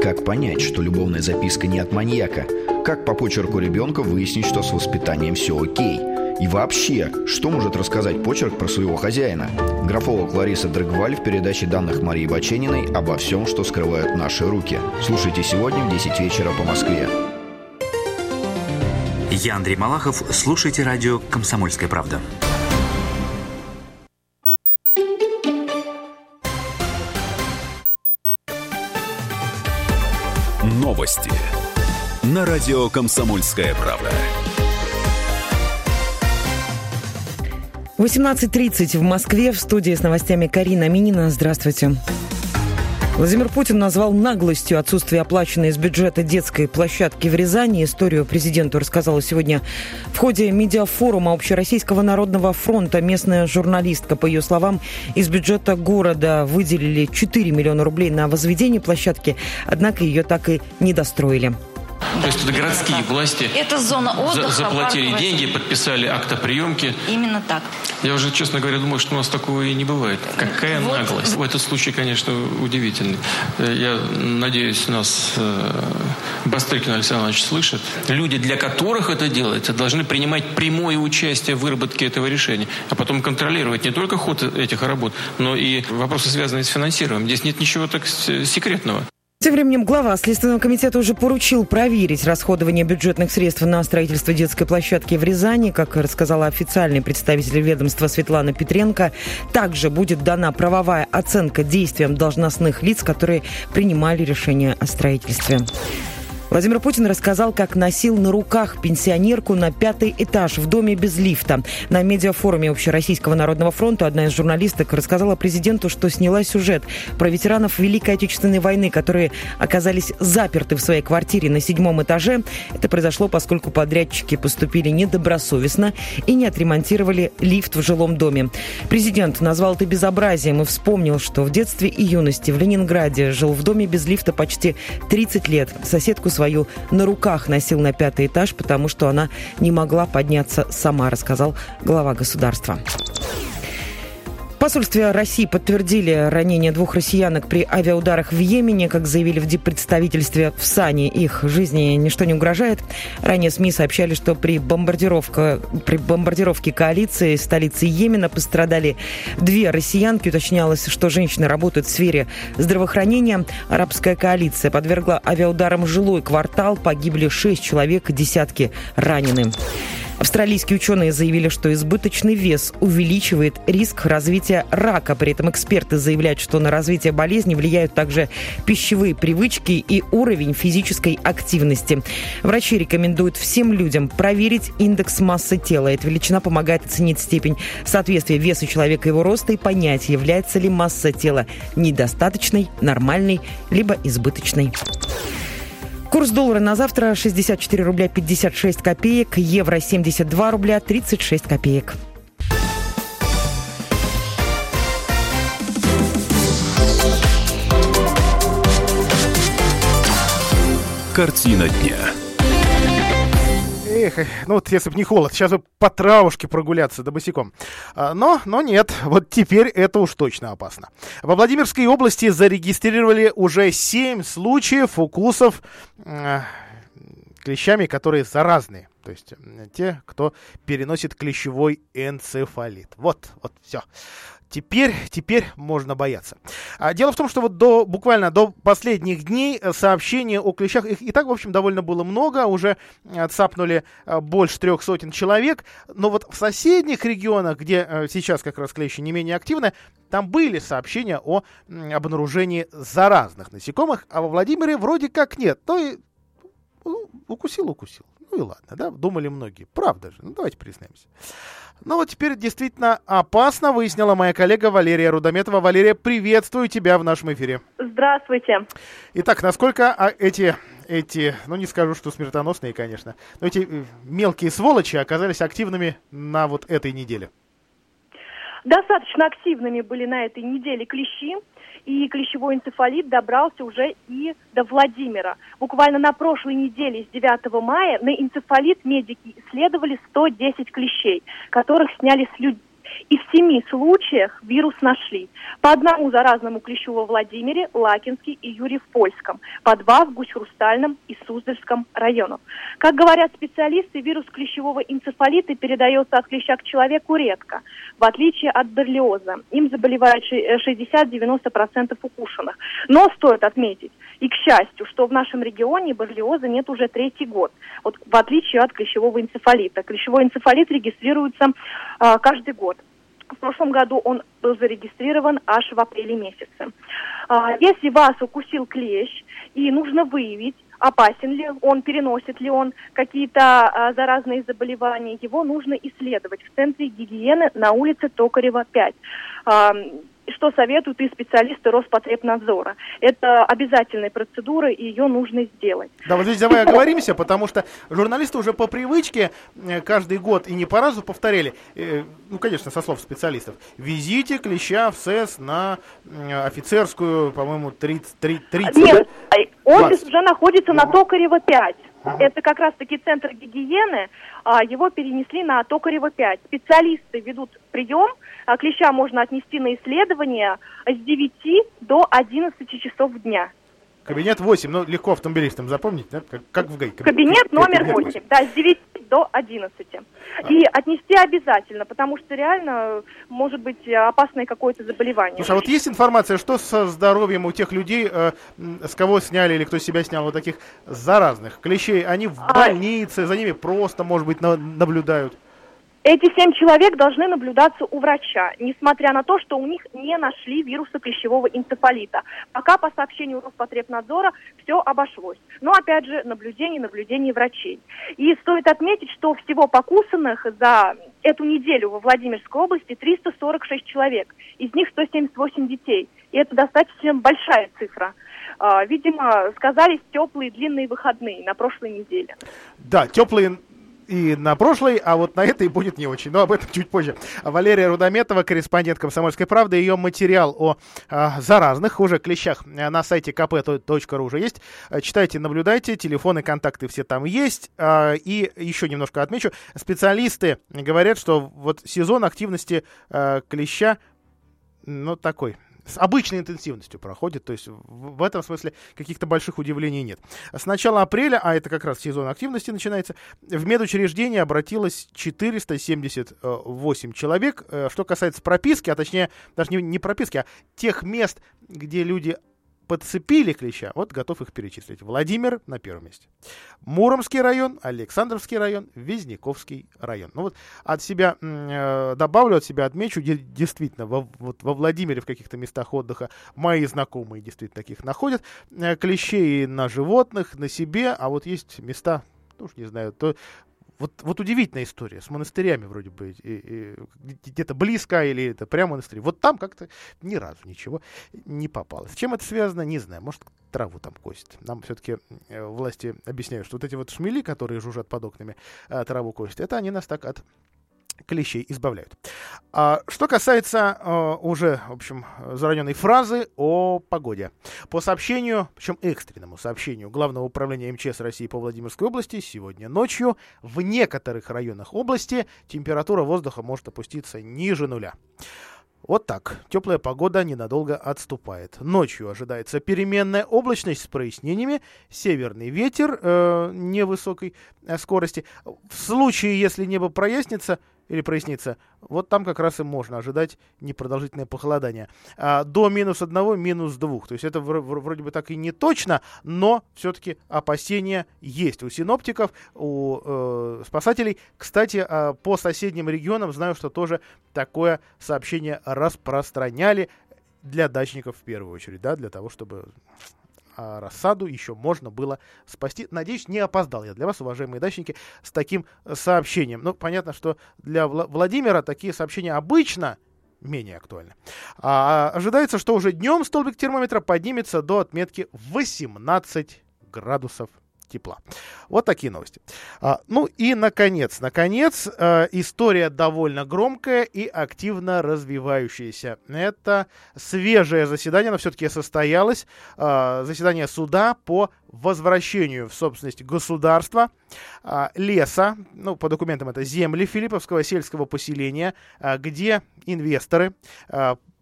Как понять, что любовная записка не от маньяка? Как по почерку ребенка выяснить, что с воспитанием все окей? И вообще, что может рассказать почерк про своего хозяина? Графолог Лариса Дрыгваль в передаче данных Марии Бачениной обо всем, что скрывают наши руки. Слушайте сегодня в 10 вечера по Москве. Я Андрей Малахов. Слушайте радио «Комсомольская правда». Новости на радио «Комсомольская правда». 18.30 в Москве в студии с новостями Карина Минина. Здравствуйте. Владимир Путин назвал наглостью отсутствие оплаченной из бюджета детской площадки в Рязани. Историю президенту рассказала сегодня в ходе медиафорума Общероссийского народного фронта. Местная журналистка, по ее словам, из бюджета города выделили 4 миллиона рублей на возведение площадки, однако ее так и не достроили. То есть это городские власти это зона отдыха, за, заплатили парковая деньги, подписали акт о приемке. Именно так. Я уже, честно говоря, думаю, что у нас такого и не бывает. Какая Вот. наглость. В этот случай, конечно, удивительный. Э, Я надеюсь, нас э, Бастрыкин Александр Иванович слышит. Люди, для которых это делается, должны принимать прямое участие в выработке этого решения, а потом контролировать не только ход этих работ, но и вопросы, связанные с финансированием. Здесь нет ничего так секретного. Тем временем глава Следственного комитета уже поручил проверить расходование бюджетных средств на строительство детской площадки в Рязани. Как рассказала официальный представитель ведомства Светлана Петренко, также будет дана правовая оценка действиям должностных лиц, которые принимали решение о строительстве. Владимир Путин рассказал, как носил на руках пенсионерку на пятый этаж в доме без лифта. На медиафоруме Общероссийского народного фронта одна из журналисток рассказала президенту, что сняла сюжет про ветеранов Великой Отечественной войны, которые оказались заперты в своей квартире на седьмом этаже. Это произошло, поскольку подрядчики поступили недобросовестно и не отремонтировали лифт в жилом доме. Президент назвал это безобразием и вспомнил, что в детстве и юности в Ленинграде жил в доме без лифта почти 30 лет. Соседку свою на руках носил на пятый этаж, потому что она не могла подняться сама, рассказал глава государства. Посольстве России подтвердили ранение двух россиянок при авиаударах в Йемене. Как заявили в диппредставительстве в Сане, их жизни ничто не угрожает. Ранее СМИ сообщали, что при, бомбардировке, при бомбардировке коалиции столицы Йемена пострадали две россиянки. Уточнялось, что женщины работают в сфере здравоохранения. Арабская коалиция подвергла авиаударам жилой квартал. Погибли шесть человек, десятки ранены. Австралийские ученые заявили, что избыточный вес увеличивает риск развития рака. При этом эксперты заявляют, что на развитие болезни влияют также пищевые привычки и уровень физической активности. Врачи рекомендуют всем людям проверить индекс массы тела. Эта величина помогает оценить степень соответствия веса человека и его роста и понять, является ли масса тела недостаточной, нормальной, либо избыточной. Курс доллара на завтра 64 рубля 56 копеек, евро 72 рубля 36 копеек. Картина дня. Эх, ну вот если бы не холод, сейчас бы по травушке прогуляться да босиком. А, Но, но нет, вот теперь это уж точно опасно. Во Владимирской области зарегистрировали уже 7 случаев укусов э, клещами, которые заразные. То есть те, кто переносит клещевой энцефалит. Вот, вот, все. Теперь, теперь можно бояться. А дело в том, что вот до, буквально до последних дней э, сообщения о клещах, их и так, в общем, довольно было много, уже отцапнули э, больше трех сотен человек, но вот в соседних регионах, где э, сейчас как раз клещи не менее активны, там были сообщения о обнаружении заразных насекомых, а во Владимире вроде как нет. Ну и ну, укусил, укусил. И ладно, да, думали многие. Правда же, ну давайте признаемся. Ну вот теперь действительно опасно, выяснила моя коллега Валерия Рудометова. Валерия, приветствую тебя в нашем эфире. Здравствуйте. Итак, насколько а, эти, эти, ну не скажу, что смертоносные, конечно, но эти э, мелкие сволочи оказались активными на вот этой неделе? Достаточно активными были на этой неделе клещи и клещевой энцефалит добрался уже и до Владимира. Буквально на прошлой неделе, с 9 мая, на энцефалит медики исследовали 110 клещей, которых сняли с людей и в семи случаях вирус нашли. По одному заразному клещу во Владимире, Лакинске и Юрий в Польском, по два в Гусь-Хрустальном и Суздальском районах. Как говорят специалисты, вирус клещевого энцефалита передается от клеща к человеку редко, в отличие от берлиоза. Им заболевают 60-90% укушенных. Но стоит отметить, и к счастью, что в нашем регионе барлиоза нет уже третий год, вот в отличие от клещевого энцефалита. Клещевой энцефалит регистрируется э, каждый год. В прошлом году он был зарегистрирован аж в апреле месяце. А, если вас укусил клещ и нужно выявить, опасен ли он, переносит ли он какие-то а, заразные заболевания, его нужно исследовать в Центре гигиены на улице Токарева 5 что советуют и специалисты Роспотребнадзора. Это обязательная процедура, и ее нужно сделать. Да, вот здесь давай оговоримся, потому что журналисты уже по привычке э, каждый год и не по разу повторяли, э, ну, конечно, со слов специалистов, везите клеща в СЭС на офицерскую, по-моему, 30... 30 Нет, офис уже находится на Токарева 5. Это как раз-таки центр гигиены. А, его перенесли на Токарева 5. Специалисты ведут прием. А, клеща можно отнести на исследование с 9 до 11 часов дня. Кабинет 8, ну легко автомобилистам запомнить, да? как, как в ГАИ. Кабинет, номер 8, 8, да, с 9 до 11. А. И отнести обязательно, потому что реально может быть опасное какое-то заболевание. Слушай, а вот есть информация, что со здоровьем у тех людей, э, с кого сняли или кто себя снял вот таких заразных клещей? Они в а. больнице, за ними просто, может быть, на, наблюдают? Эти семь человек должны наблюдаться у врача, несмотря на то, что у них не нашли вируса клещевого энцефалита. Пока по сообщению Роспотребнадзора все обошлось. Но опять же, наблюдение, наблюдение врачей. И стоит отметить, что всего покусанных за эту неделю во Владимирской области 346 человек. Из них 178 детей. И это достаточно большая цифра. А, видимо, сказались теплые длинные выходные на прошлой неделе. Да, теплые и на прошлой, а вот на этой будет не очень. Но об этом чуть позже. Валерия Рудометова, корреспондент «Комсомольской правды». Ее материал о а, заразных уже клещах на сайте kp.ru уже есть. Читайте, наблюдайте. Телефоны, контакты все там есть. А, и еще немножко отмечу. Специалисты говорят, что вот сезон активности а, клеща, ну, такой с обычной интенсивностью проходит, то есть в, этом смысле каких-то больших удивлений нет. С начала апреля, а это как раз сезон активности начинается, в медучреждение обратилось 478 человек. Э, что касается прописки, а точнее даже не, не прописки, а тех мест, где люди подцепили клеща, вот готов их перечислить. Владимир на первом месте. Муромский район, Александровский район, Визняковский район. Ну вот от себя э, добавлю, от себя отмечу, действительно, во, вот во Владимире в каких-то местах отдыха мои знакомые действительно таких находят. Э, клещей на животных, на себе, а вот есть места, ну уж не знаю, то вот, вот удивительная история с монастырями вроде бы, где-то близко или это прямо монастырь. Вот там как-то ни разу ничего не попалось. С чем это связано, не знаю. Может, траву там косит. Нам все-таки э, власти объясняют, что вот эти вот шмели, которые жужжат под окнами, э, траву косят, это они нас так от клещей избавляют. А, что касается а, уже, в общем, зараненной фразы о погоде. По сообщению, причем экстренному сообщению Главного управления МЧС России по Владимирской области, сегодня ночью в некоторых районах области температура воздуха может опуститься ниже нуля. Вот так. Теплая погода ненадолго отступает. Ночью ожидается переменная облачность с прояснениями, северный ветер э, невысокой э, скорости. В случае, если небо прояснится, или прояснится, вот там как раз и можно ожидать непродолжительное похолодание. А, до минус одного, минус двух. То есть это вроде бы так и не точно, но все-таки опасения есть у синоптиков, у э, спасателей. Кстати, э, по соседним регионам знаю, что тоже такое сообщение распространяли для дачников в первую очередь, да, для того, чтобы а рассаду еще можно было спасти. Надеюсь, не опоздал я для вас, уважаемые дачники, с таким сообщением. Ну, понятно, что для Вла- Владимира такие сообщения обычно менее актуальны. А, ожидается, что уже днем столбик термометра поднимется до отметки 18 градусов тепла. Вот такие новости. А, ну и, наконец, наконец, э, история довольно громкая и активно развивающаяся. Это свежее заседание, оно все-таки состоялось, э, заседание суда по возвращению в собственность государства леса, ну, по документам это земли Филипповского сельского поселения, где инвесторы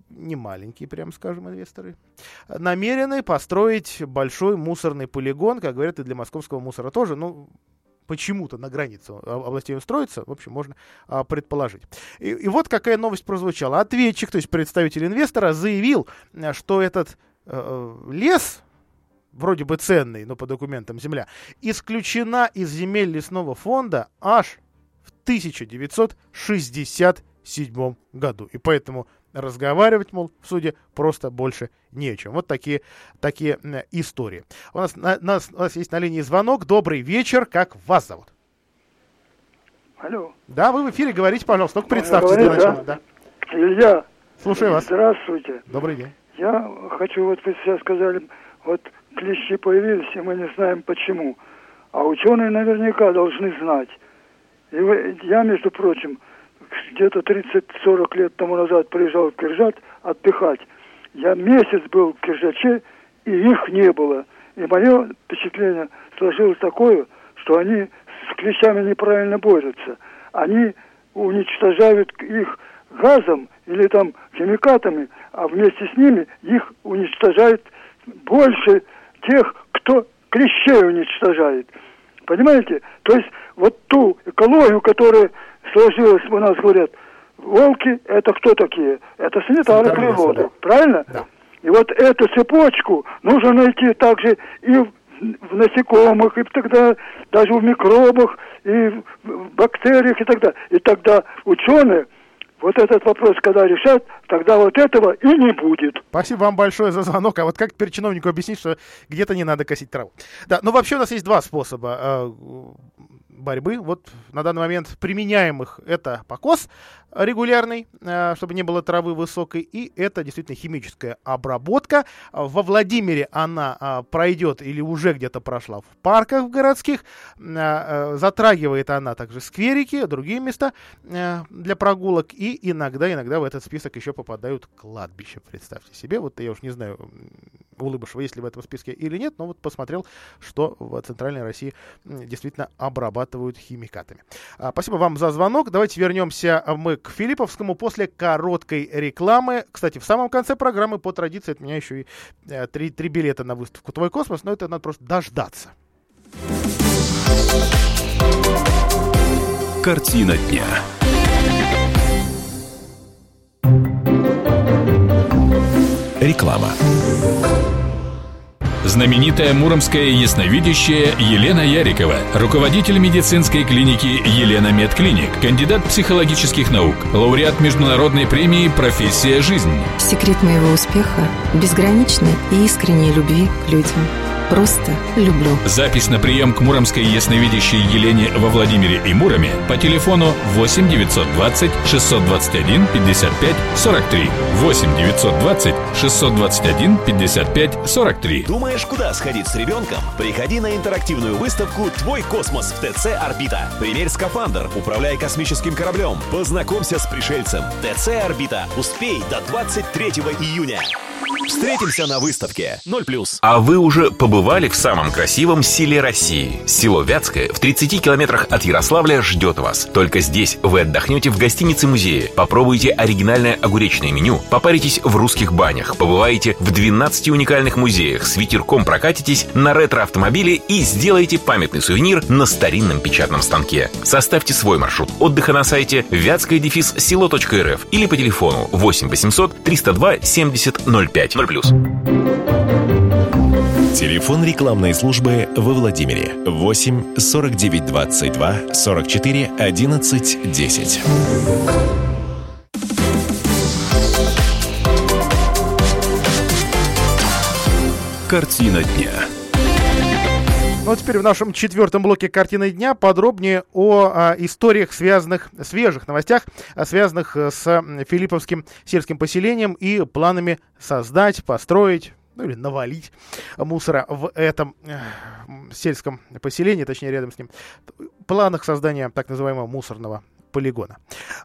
не маленькие, прям скажем, инвесторы, намерены построить большой мусорный полигон, как говорят, и для московского мусора тоже, ну, почему-то на границу областей он строится, в общем, можно а, предположить. И, и вот какая новость прозвучала. Ответчик, то есть представитель инвестора, заявил, что этот э, лес, вроде бы ценный, но по документам земля, исключена из земель лесного фонда аж в 1967 году. И поэтому разговаривать, мол, в суде просто больше не о чем. Вот такие, такие истории. У нас, на, нас, у нас есть на линии звонок. Добрый вечер. Как вас зовут? Алло. Да, вы в эфире, говорите, пожалуйста. Только представьтесь говорить, для начала. Да? да. Илья. Слушаю вас. Здравствуйте. Добрый день. Я хочу, вот вы сейчас сказали, вот клещи появились, и мы не знаем почему. А ученые наверняка должны знать. И вы, я, между прочим, где-то 30-40 лет тому назад приезжал в Киржат отдыхать. Я месяц был в Киржаче, и их не было. И мое впечатление сложилось такое, что они с клещами неправильно борются. Они уничтожают их газом или там химикатами, а вместе с ними их уничтожает больше тех, кто клещей уничтожает. Понимаете? То есть вот ту экологию, которая сложилось, у нас говорят, волки это кто такие? Это санитары природы, да. правильно? Да. И вот эту цепочку нужно найти также и в, в насекомых, и тогда даже в микробах, и в бактериях, и далее. И тогда ученые вот этот вопрос, когда решат, тогда вот этого и не будет. Спасибо вам большое за звонок. А вот как теперь чиновнику объяснить, что где-то не надо косить траву? Да, ну вообще у нас есть два способа э, борьбы. Вот на данный момент применяемых это покос регулярный, э, чтобы не было травы высокой, и это действительно химическая обработка. Во Владимире она э, пройдет или уже где-то прошла в парках городских. Э, затрагивает она также скверики, другие места для прогулок, и иногда, иногда в этот список еще попадают кладбища, представьте себе. Вот я уж не знаю, Улыбышева, есть ли в этом списке или нет, но вот посмотрел, что в Центральной России действительно обрабатывают химикатами. А, спасибо вам за звонок. Давайте вернемся мы к Филипповскому после короткой рекламы. Кстати, в самом конце программы по традиции от меня еще и э, три, три билета на выставку «Твой космос», но это надо просто дождаться. Картина дня. Реклама. Знаменитая муромская ясновидящая Елена Ярикова, руководитель медицинской клиники Елена Медклиник, кандидат психологических наук, лауреат международной премии «Профессия жизнь». Секрет моего успеха – безграничной и искренней любви к людям. Просто люблю. Запись на прием к муромской ясновидящей Елене во Владимире и Муроме по телефону 8 920 621 55 43. 8 920 621 55 43. Думаешь, куда сходить с ребенком? Приходи на интерактивную выставку «Твой космос» в ТЦ «Орбита». Примерь скафандр, управляй космическим кораблем, познакомься с пришельцем. ТЦ «Орбита». Успей до 23 июня. Встретимся на выставке 0+. А вы уже побывали в самом красивом селе России? Село Вятское в 30 километрах от Ярославля ждет вас. Только здесь вы отдохнете в гостинице-музее, попробуйте оригинальное огуречное меню, попаритесь в русских банях, побываете в 12 уникальных музеях, с ветерком прокатитесь на ретро-автомобиле и сделаете памятный сувенир на старинном печатном станке. Составьте свой маршрут отдыха на сайте вятское дефис село.рф или по телефону 8 800 302 70 05 0+. Телефон рекламной службы во Владимире 8 49 22 44 11 10. Картина дня. Ну а теперь в нашем четвертом блоке картины дня подробнее о а, историях, связанных, свежих новостях, а, связанных э, с Филипповским сельским поселением и планами создать, построить, ну или навалить мусора в этом э, сельском поселении, точнее рядом с ним, планах создания так называемого мусорного полигона.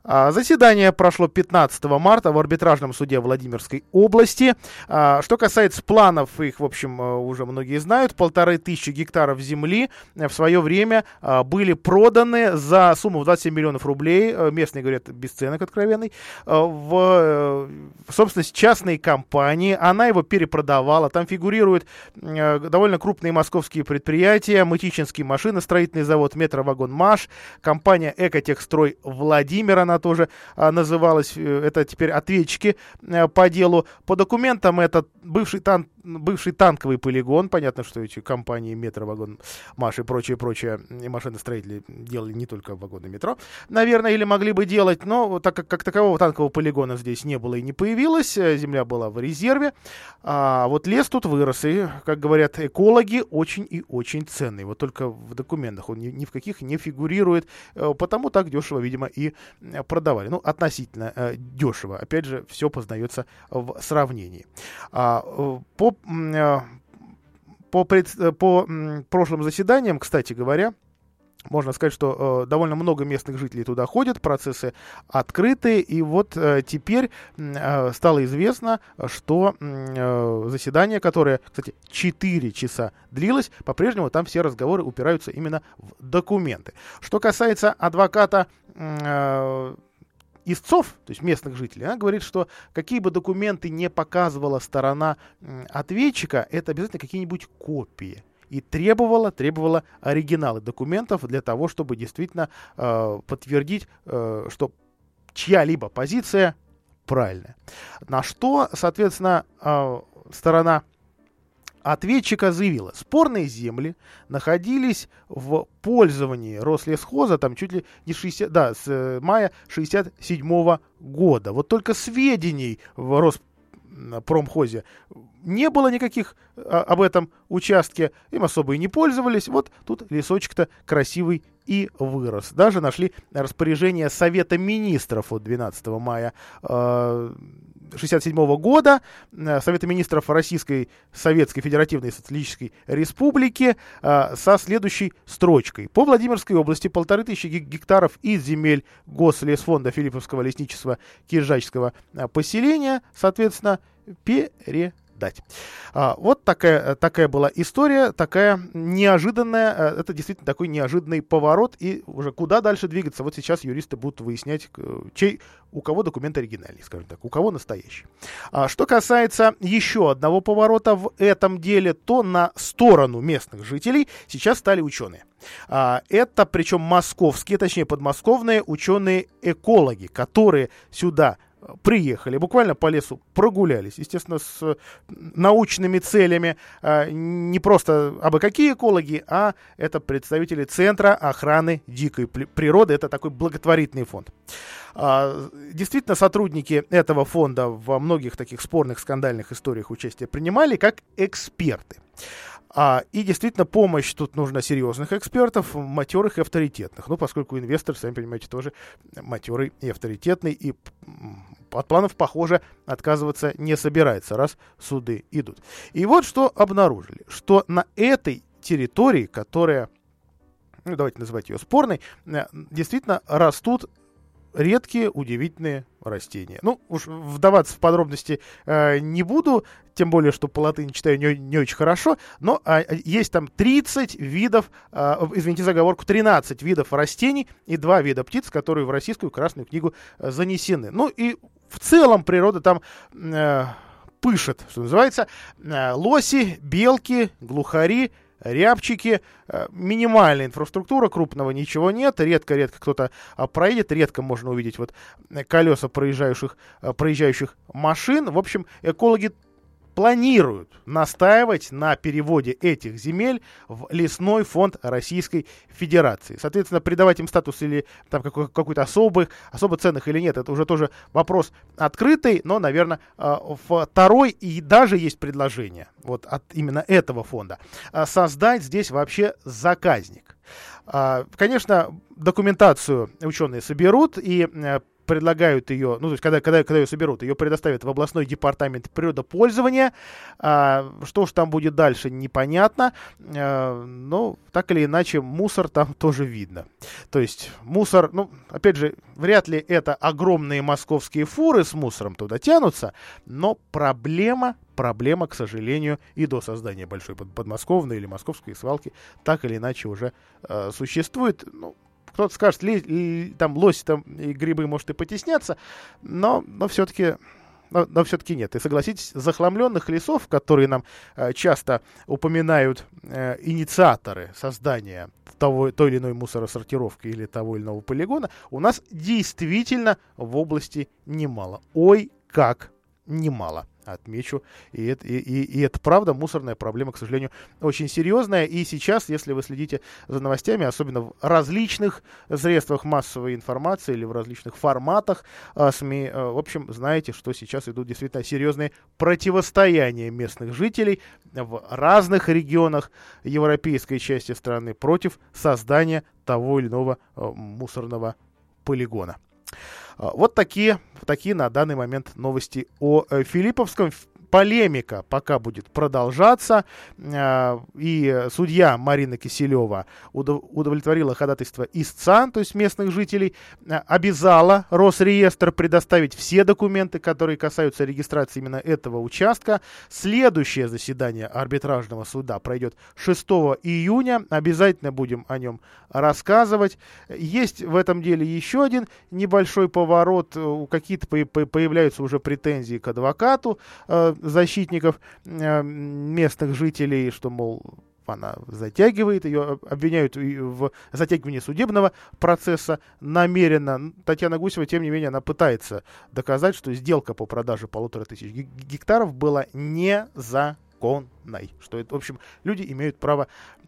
А, заседание прошло 15 марта в арбитражном суде Владимирской области. А, что касается планов, их, в общем, э, уже многие знают. Полторы тысячи гектаров земли э, в свое время а, были проданы за сумму в 27 миллионов рублей. Э, местные говорят, бесценок откровенный. В собственность частной компании. Она его перепродавала. Там фигурируют довольно крупные московские предприятия. Мытичинский машиностроительный завод, метровагон МАШ, компания Экотехстрой Владимир, она тоже а, называлась, э, это теперь ответчики а, по делу. По документам это бывший, тан, бывший танковый полигон, понятно, что эти компании Метро, Вагон, Маш и прочее, прочее, и машиностроители делали не только вагоны метро, наверное, или могли бы делать, но так как, как такового танкового полигона здесь не было и не появилось, э, земля была в резерве, а вот лес тут вырос, и, как говорят экологи, очень и очень ценный, вот только в документах он ни, ни в каких не фигурирует, э, потому так дешево, видимо, и продавали. Ну, относительно э, дешево. Опять же, все познается в сравнении. А, э, по, э, по, пред, э, по прошлым заседаниям, кстати говоря, можно сказать, что э, довольно много местных жителей туда ходят, процессы открыты, и вот э, теперь э, стало известно, что э, заседание, которое, кстати, 4 часа длилось, по-прежнему там все разговоры упираются именно в документы. Что касается адвоката э, истцов, то есть местных жителей, она говорит, что какие бы документы не показывала сторона ответчика, это обязательно какие-нибудь копии и требовала, требовала оригиналы документов для того, чтобы действительно э, подтвердить, э, что чья-либо позиция правильная. На что, соответственно, э, сторона ответчика заявила, спорные земли находились в пользовании Рослесхоза там чуть ли не 60, да, с э, мая 67 года. Вот только сведений в Роспромхозе не было никаких а, об этом участке, им особо и не пользовались. Вот тут лесочек-то красивый и вырос. Даже нашли распоряжение Совета Министров от 12 мая э, 1967 года э, Совета Министров Российской Советской Федеративной Социалистической Республики э, со следующей строчкой. По Владимирской области полторы тысячи гектаров из земель Гослесфонда Филипповского лесничества Киржачского э, поселения, соответственно, переданы дать. А, вот такая, такая была история, такая неожиданная, э, это действительно такой неожиданный поворот, и уже куда дальше двигаться, вот сейчас юристы будут выяснять, чей, у кого документ оригинальный, скажем так, у кого настоящий. А, что касается еще одного поворота в этом деле, то на сторону местных жителей сейчас стали ученые. А, это причем московские, точнее подмосковные ученые-экологи, которые сюда приехали, буквально по лесу прогулялись, естественно, с научными целями, а, не просто абы какие экологи, а это представители Центра охраны дикой природы, это такой благотворительный фонд. А, действительно, сотрудники этого фонда во многих таких спорных скандальных историях участие принимали как эксперты. А, и действительно, помощь тут нужна серьезных экспертов, матерых и авторитетных. Ну, поскольку инвестор, сами понимаете, тоже матерый и авторитетный, и от планов, похоже, отказываться не собирается, раз суды идут. И вот что обнаружили, что на этой территории, которая, ну, давайте называть ее спорной, э, действительно растут редкие, удивительные растения. Ну, уж вдаваться в подробности э, не буду, тем более, что по латыни читаю не, не очень хорошо, но э, есть там 30 видов, э, извините заговорку, 13 видов растений и 2 вида птиц, которые в Российскую Красную книгу э, занесены. Ну и в целом природа там... Э, пышет, что называется, э, лоси, белки, глухари, рябчики, э, минимальная инфраструктура, крупного ничего нет, редко-редко кто-то а, проедет, редко можно увидеть вот э, колеса проезжающих, э, проезжающих машин. В общем, экологи планируют настаивать на переводе этих земель в лесной фонд Российской Федерации. Соответственно, придавать им статус или там какой- какой-то особый, особо ценных или нет, это уже тоже вопрос открытый, но, наверное, второй и даже есть предложение вот от именно этого фонда создать здесь вообще заказник. Конечно, документацию ученые соберут и предлагают ее, ну, то есть, когда, когда, когда ее соберут, ее предоставят в областной департамент природопользования. А, что ж там будет дальше, непонятно. А, но, так или иначе, мусор там тоже видно. То есть, мусор, ну, опять же, вряд ли это огромные московские фуры с мусором туда тянутся, но проблема проблема, к сожалению, и до создания большой подмосковной или московской свалки так или иначе уже э, существует. Ну, кто-то скажет, ли, ли, там лоси там и грибы, может, и потеснятся, но, но все-таки но, но все-таки нет. И согласитесь, захламленных лесов, которые нам э, часто упоминают э, инициаторы создания того, той или иной мусоросортировки или того или иного полигона, у нас действительно в области немало. Ой, как немало отмечу. И это, и, и, и это правда, мусорная проблема, к сожалению, очень серьезная. И сейчас, если вы следите за новостями, особенно в различных средствах массовой информации или в различных форматах а, СМИ, а, в общем, знаете, что сейчас идут действительно серьезные противостояния местных жителей в разных регионах европейской части страны против создания того или иного а, мусорного полигона. А, вот такие, такие на данный момент новости о э, Филипповском полемика пока будет продолжаться. А, и судья Марина Киселева удовлетворила ходатайство истца, то есть местных жителей, а, обязала Росреестр предоставить все документы, которые касаются регистрации именно этого участка. Следующее заседание арбитражного суда пройдет 6 июня. Обязательно будем о нем рассказывать. Есть в этом деле еще один небольшой поворот. Какие-то появляются уже претензии к адвокату защитников э, местных жителей, что, мол, она затягивает, ее обвиняют в затягивании судебного процесса намеренно. Татьяна Гусева, тем не менее, она пытается доказать, что сделка по продаже полутора тысяч гектаров была незаконной. Что это, в общем, люди имеют право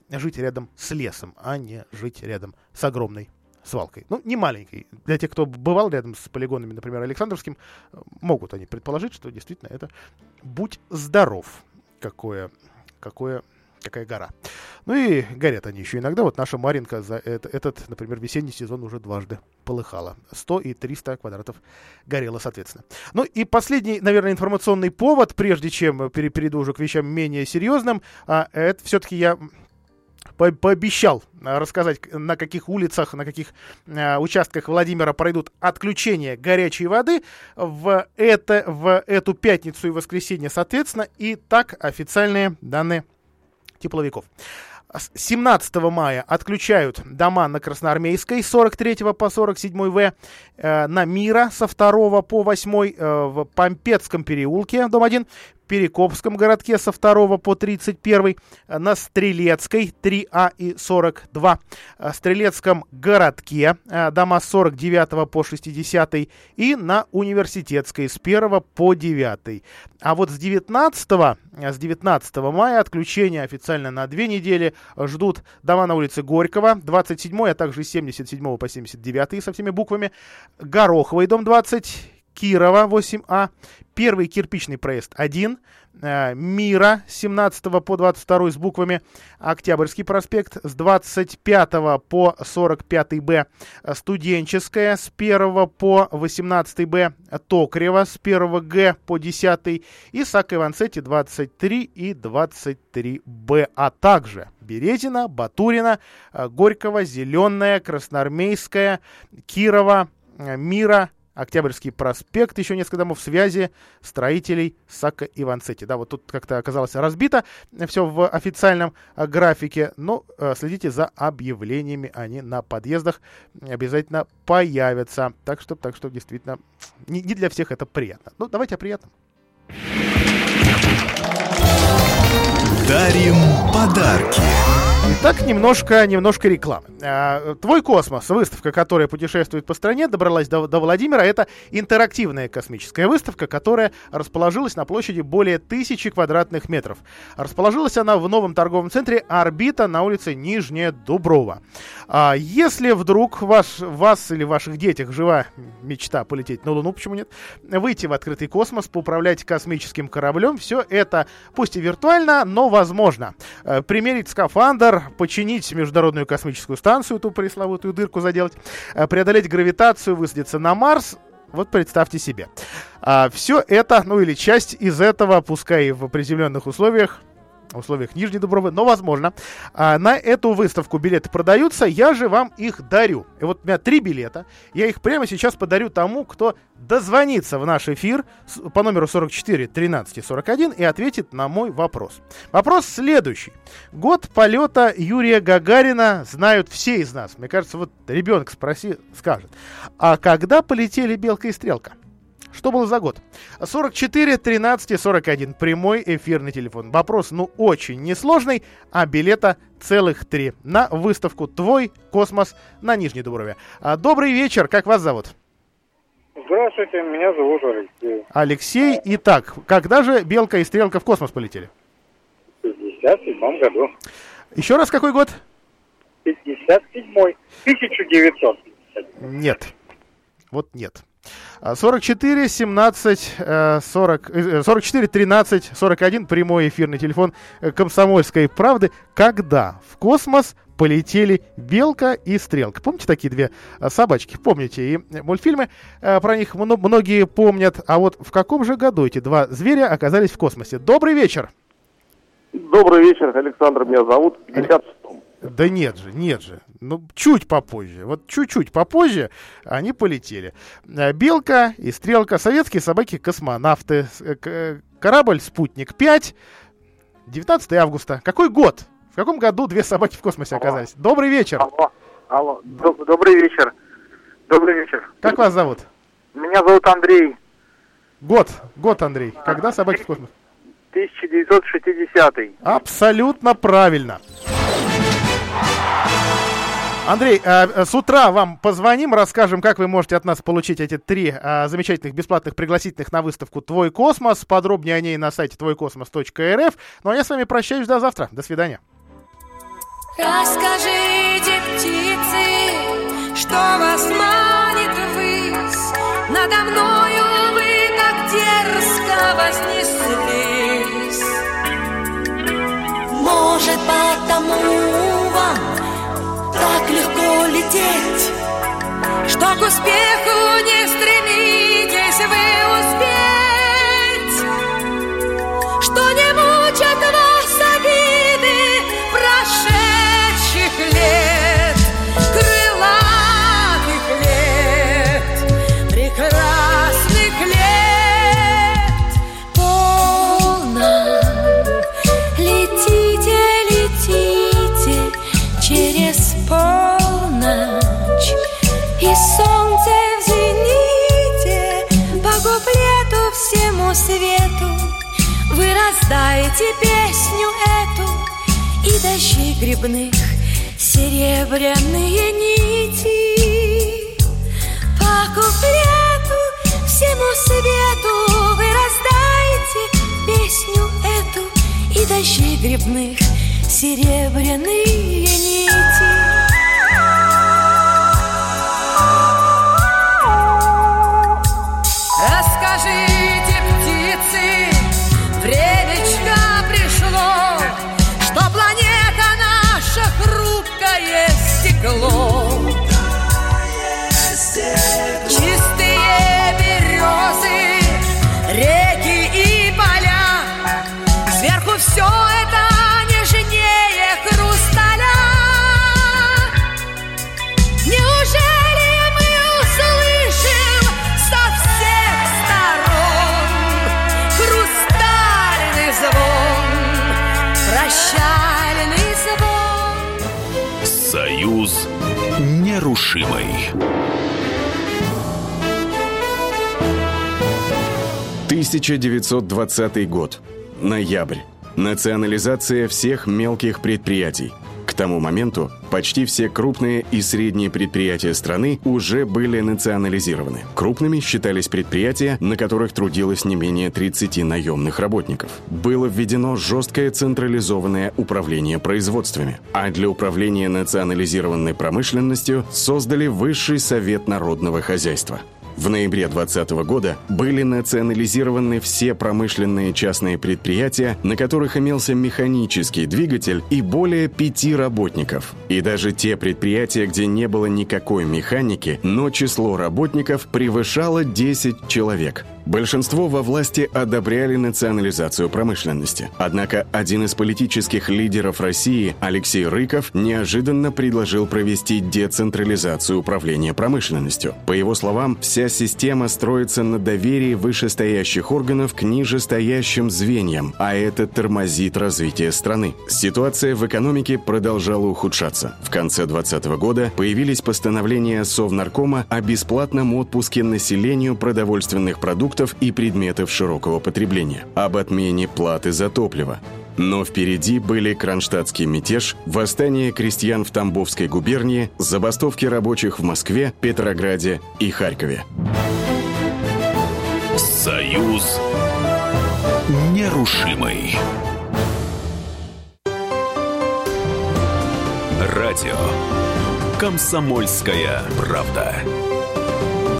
жить рядом с лесом, а не жить рядом с огромной свалкой. Ну, не маленькой. Для тех, кто бывал рядом с полигонами, например, Александровским, могут они предположить, что действительно это «Будь здоров». Какое, какое какая гора. Ну и горят они еще иногда. Вот наша Маринка за это, этот, например, весенний сезон уже дважды полыхала. 100 и 300 квадратов горело, соответственно. Ну и последний, наверное, информационный повод, прежде чем перейду уже к вещам менее серьезным, а, это все-таки я по пообещал э, рассказать, на каких улицах, на каких э, участках Владимира пройдут отключения горячей воды в, это, в эту пятницу и воскресенье, соответственно. И так официальные данные тепловиков. 17 мая отключают дома на Красноармейской 43 по 47 В, э, на Мира со 2 по 8 э, в Помпецком переулке, дом 1, Перекопском городке со 2 по 31, на Стрелецкой 3А и 42, Стрелецком городке дома с 49 по 60 и на Университетской с 1 по 9. А вот с 19, с 19 мая отключение официально на две недели ждут дома на улице Горького 27, а также с 77 по 79 со всеми буквами, Гороховый дом 20, Кирова 8А, первый кирпичный проезд 1, э, Мира с 17 по 22 с буквами, Октябрьский проспект с 25 по 45 Б, Студенческая с 1 по 18 Б, Токарева с 1 Г по 10 и Сак Иванцетти 23 и 23 Б, а также Березина, Батурина, Горького, Зеленая, Красноармейская, Кирова, э, мира, Октябрьский проспект, еще несколько домов связи строителей Сака и Ванцетти. Да, вот тут как-то оказалось разбито все в официальном э, графике, но э, следите за объявлениями, они на подъездах обязательно появятся. Так что, так что действительно, не для всех это приятно. Ну, давайте о приятном. Дарим подарки. Итак, немножко, немножко рекламы. А, Твой космос, выставка, которая путешествует по стране, добралась до, до Владимира. Это интерактивная космическая выставка, которая расположилась на площади более тысячи квадратных метров. Расположилась она в новом торговом центре «Орбита» на улице Нижняя Дуброва. А Если вдруг ваш, вас или ваших детях жива мечта полететь на Луну, почему нет, выйти в открытый космос, поуправлять космическим кораблем, все это, пусть и виртуально, но возможно. Э, Примерить скафандр, починить Международную космическую станцию, ту пресловутую дырку заделать, э, преодолеть гравитацию, высадиться на Марс, вот представьте себе. А, все это, ну или часть из этого, пускай в приземленных условиях, условиях Нижней Дубровы, но возможно. А, на эту выставку билеты продаются, я же вам их дарю. И вот у меня три билета, я их прямо сейчас подарю тому, кто дозвонится в наш эфир по номеру 44 13 и 41 и ответит на мой вопрос. Вопрос следующий. Год полета Юрия Гагарина знают все из нас. Мне кажется, вот ребенок спроси, скажет. А когда полетели Белка и Стрелка? Что было за год? 44 13 и 41. Прямой эфирный телефон. Вопрос, ну, очень несложный, а билета целых три на выставку «Твой космос» на Нижней Дуброве. А, Добрый вечер, как вас зовут? Здравствуйте, меня зовут Алексей. Алексей. Итак, когда же Белка и Стрелка в космос полетели? В 57 году. Еще раз, какой год? 57-й. 1900. Нет. Вот нет. А, 44 17 э, 40, э, 44 13 41 прямой эфирный телефон э, Комсомольской правды. Когда в космос полетели Белка и Стрелка? Помните такие две э, собачки? Помните? И э, мультфильмы про них мно- многие помнят. А вот в каком же году эти два зверя оказались в космосе? Добрый вечер! Добрый вечер, Александр меня зовут. В 56 Да нет же, нет же. Ну, чуть попозже. Вот чуть-чуть попозже они полетели. Э, Белка и Стрелка, советские собаки-космонавты, э, э, корабль «Спутник-5», 19 августа. Какой год? В каком году две собаки в космосе оказались? Добрый вечер. Алло, алло. Доб- добрый вечер. Добрый вечер. Как вас зовут? Меня зовут Андрей. Год. Год, Андрей. Когда собаки в космос? 1960 Абсолютно правильно. Андрей, а, а, с утра вам позвоним, расскажем, как вы можете от нас получить эти три а, замечательных бесплатных пригласительных на выставку «Твой космос». Подробнее о ней на сайте твойкосмос.рф. Ну а я с вами прощаюсь до завтра. До свидания. Расскажите, птицы, что вас манит ввысь. Надо мною вы так дерзко вознеслись. Может, потому вам так легко лететь, что к успеху не стремитесь вы успеть, раздаете песню эту и дожди грибных серебряные нити по куплету всему свету вы раздаете песню эту и дожди грибных серебряные нити. печальный звон. Союз нерушимый. 1920 год. Ноябрь. Национализация всех мелких предприятий. К тому моменту почти все крупные и средние предприятия страны уже были национализированы. Крупными считались предприятия, на которых трудилось не менее 30 наемных работников. Было введено жесткое централизованное управление производствами, а для управления национализированной промышленностью создали Высший совет народного хозяйства. В ноябре 2020 года были национализированы все промышленные частные предприятия, на которых имелся механический двигатель и более пяти работников. И даже те предприятия, где не было никакой механики, но число работников превышало 10 человек. Большинство во власти одобряли национализацию промышленности. Однако один из политических лидеров России, Алексей Рыков, неожиданно предложил провести децентрализацию управления промышленностью. По его словам, вся система строится на доверии вышестоящих органов к нижестоящим звеньям, а это тормозит развитие страны. Ситуация в экономике продолжала ухудшаться. В конце 2020 года появились постановления Совнаркома о бесплатном отпуске населению продовольственных продуктов и предметов широкого потребления, об отмене платы за топливо. Но впереди были кронштадтский мятеж, восстание крестьян в Тамбовской губернии, забастовки рабочих в Москве, Петрограде и Харькове. Союз нерушимый. Радио. Комсомольская правда.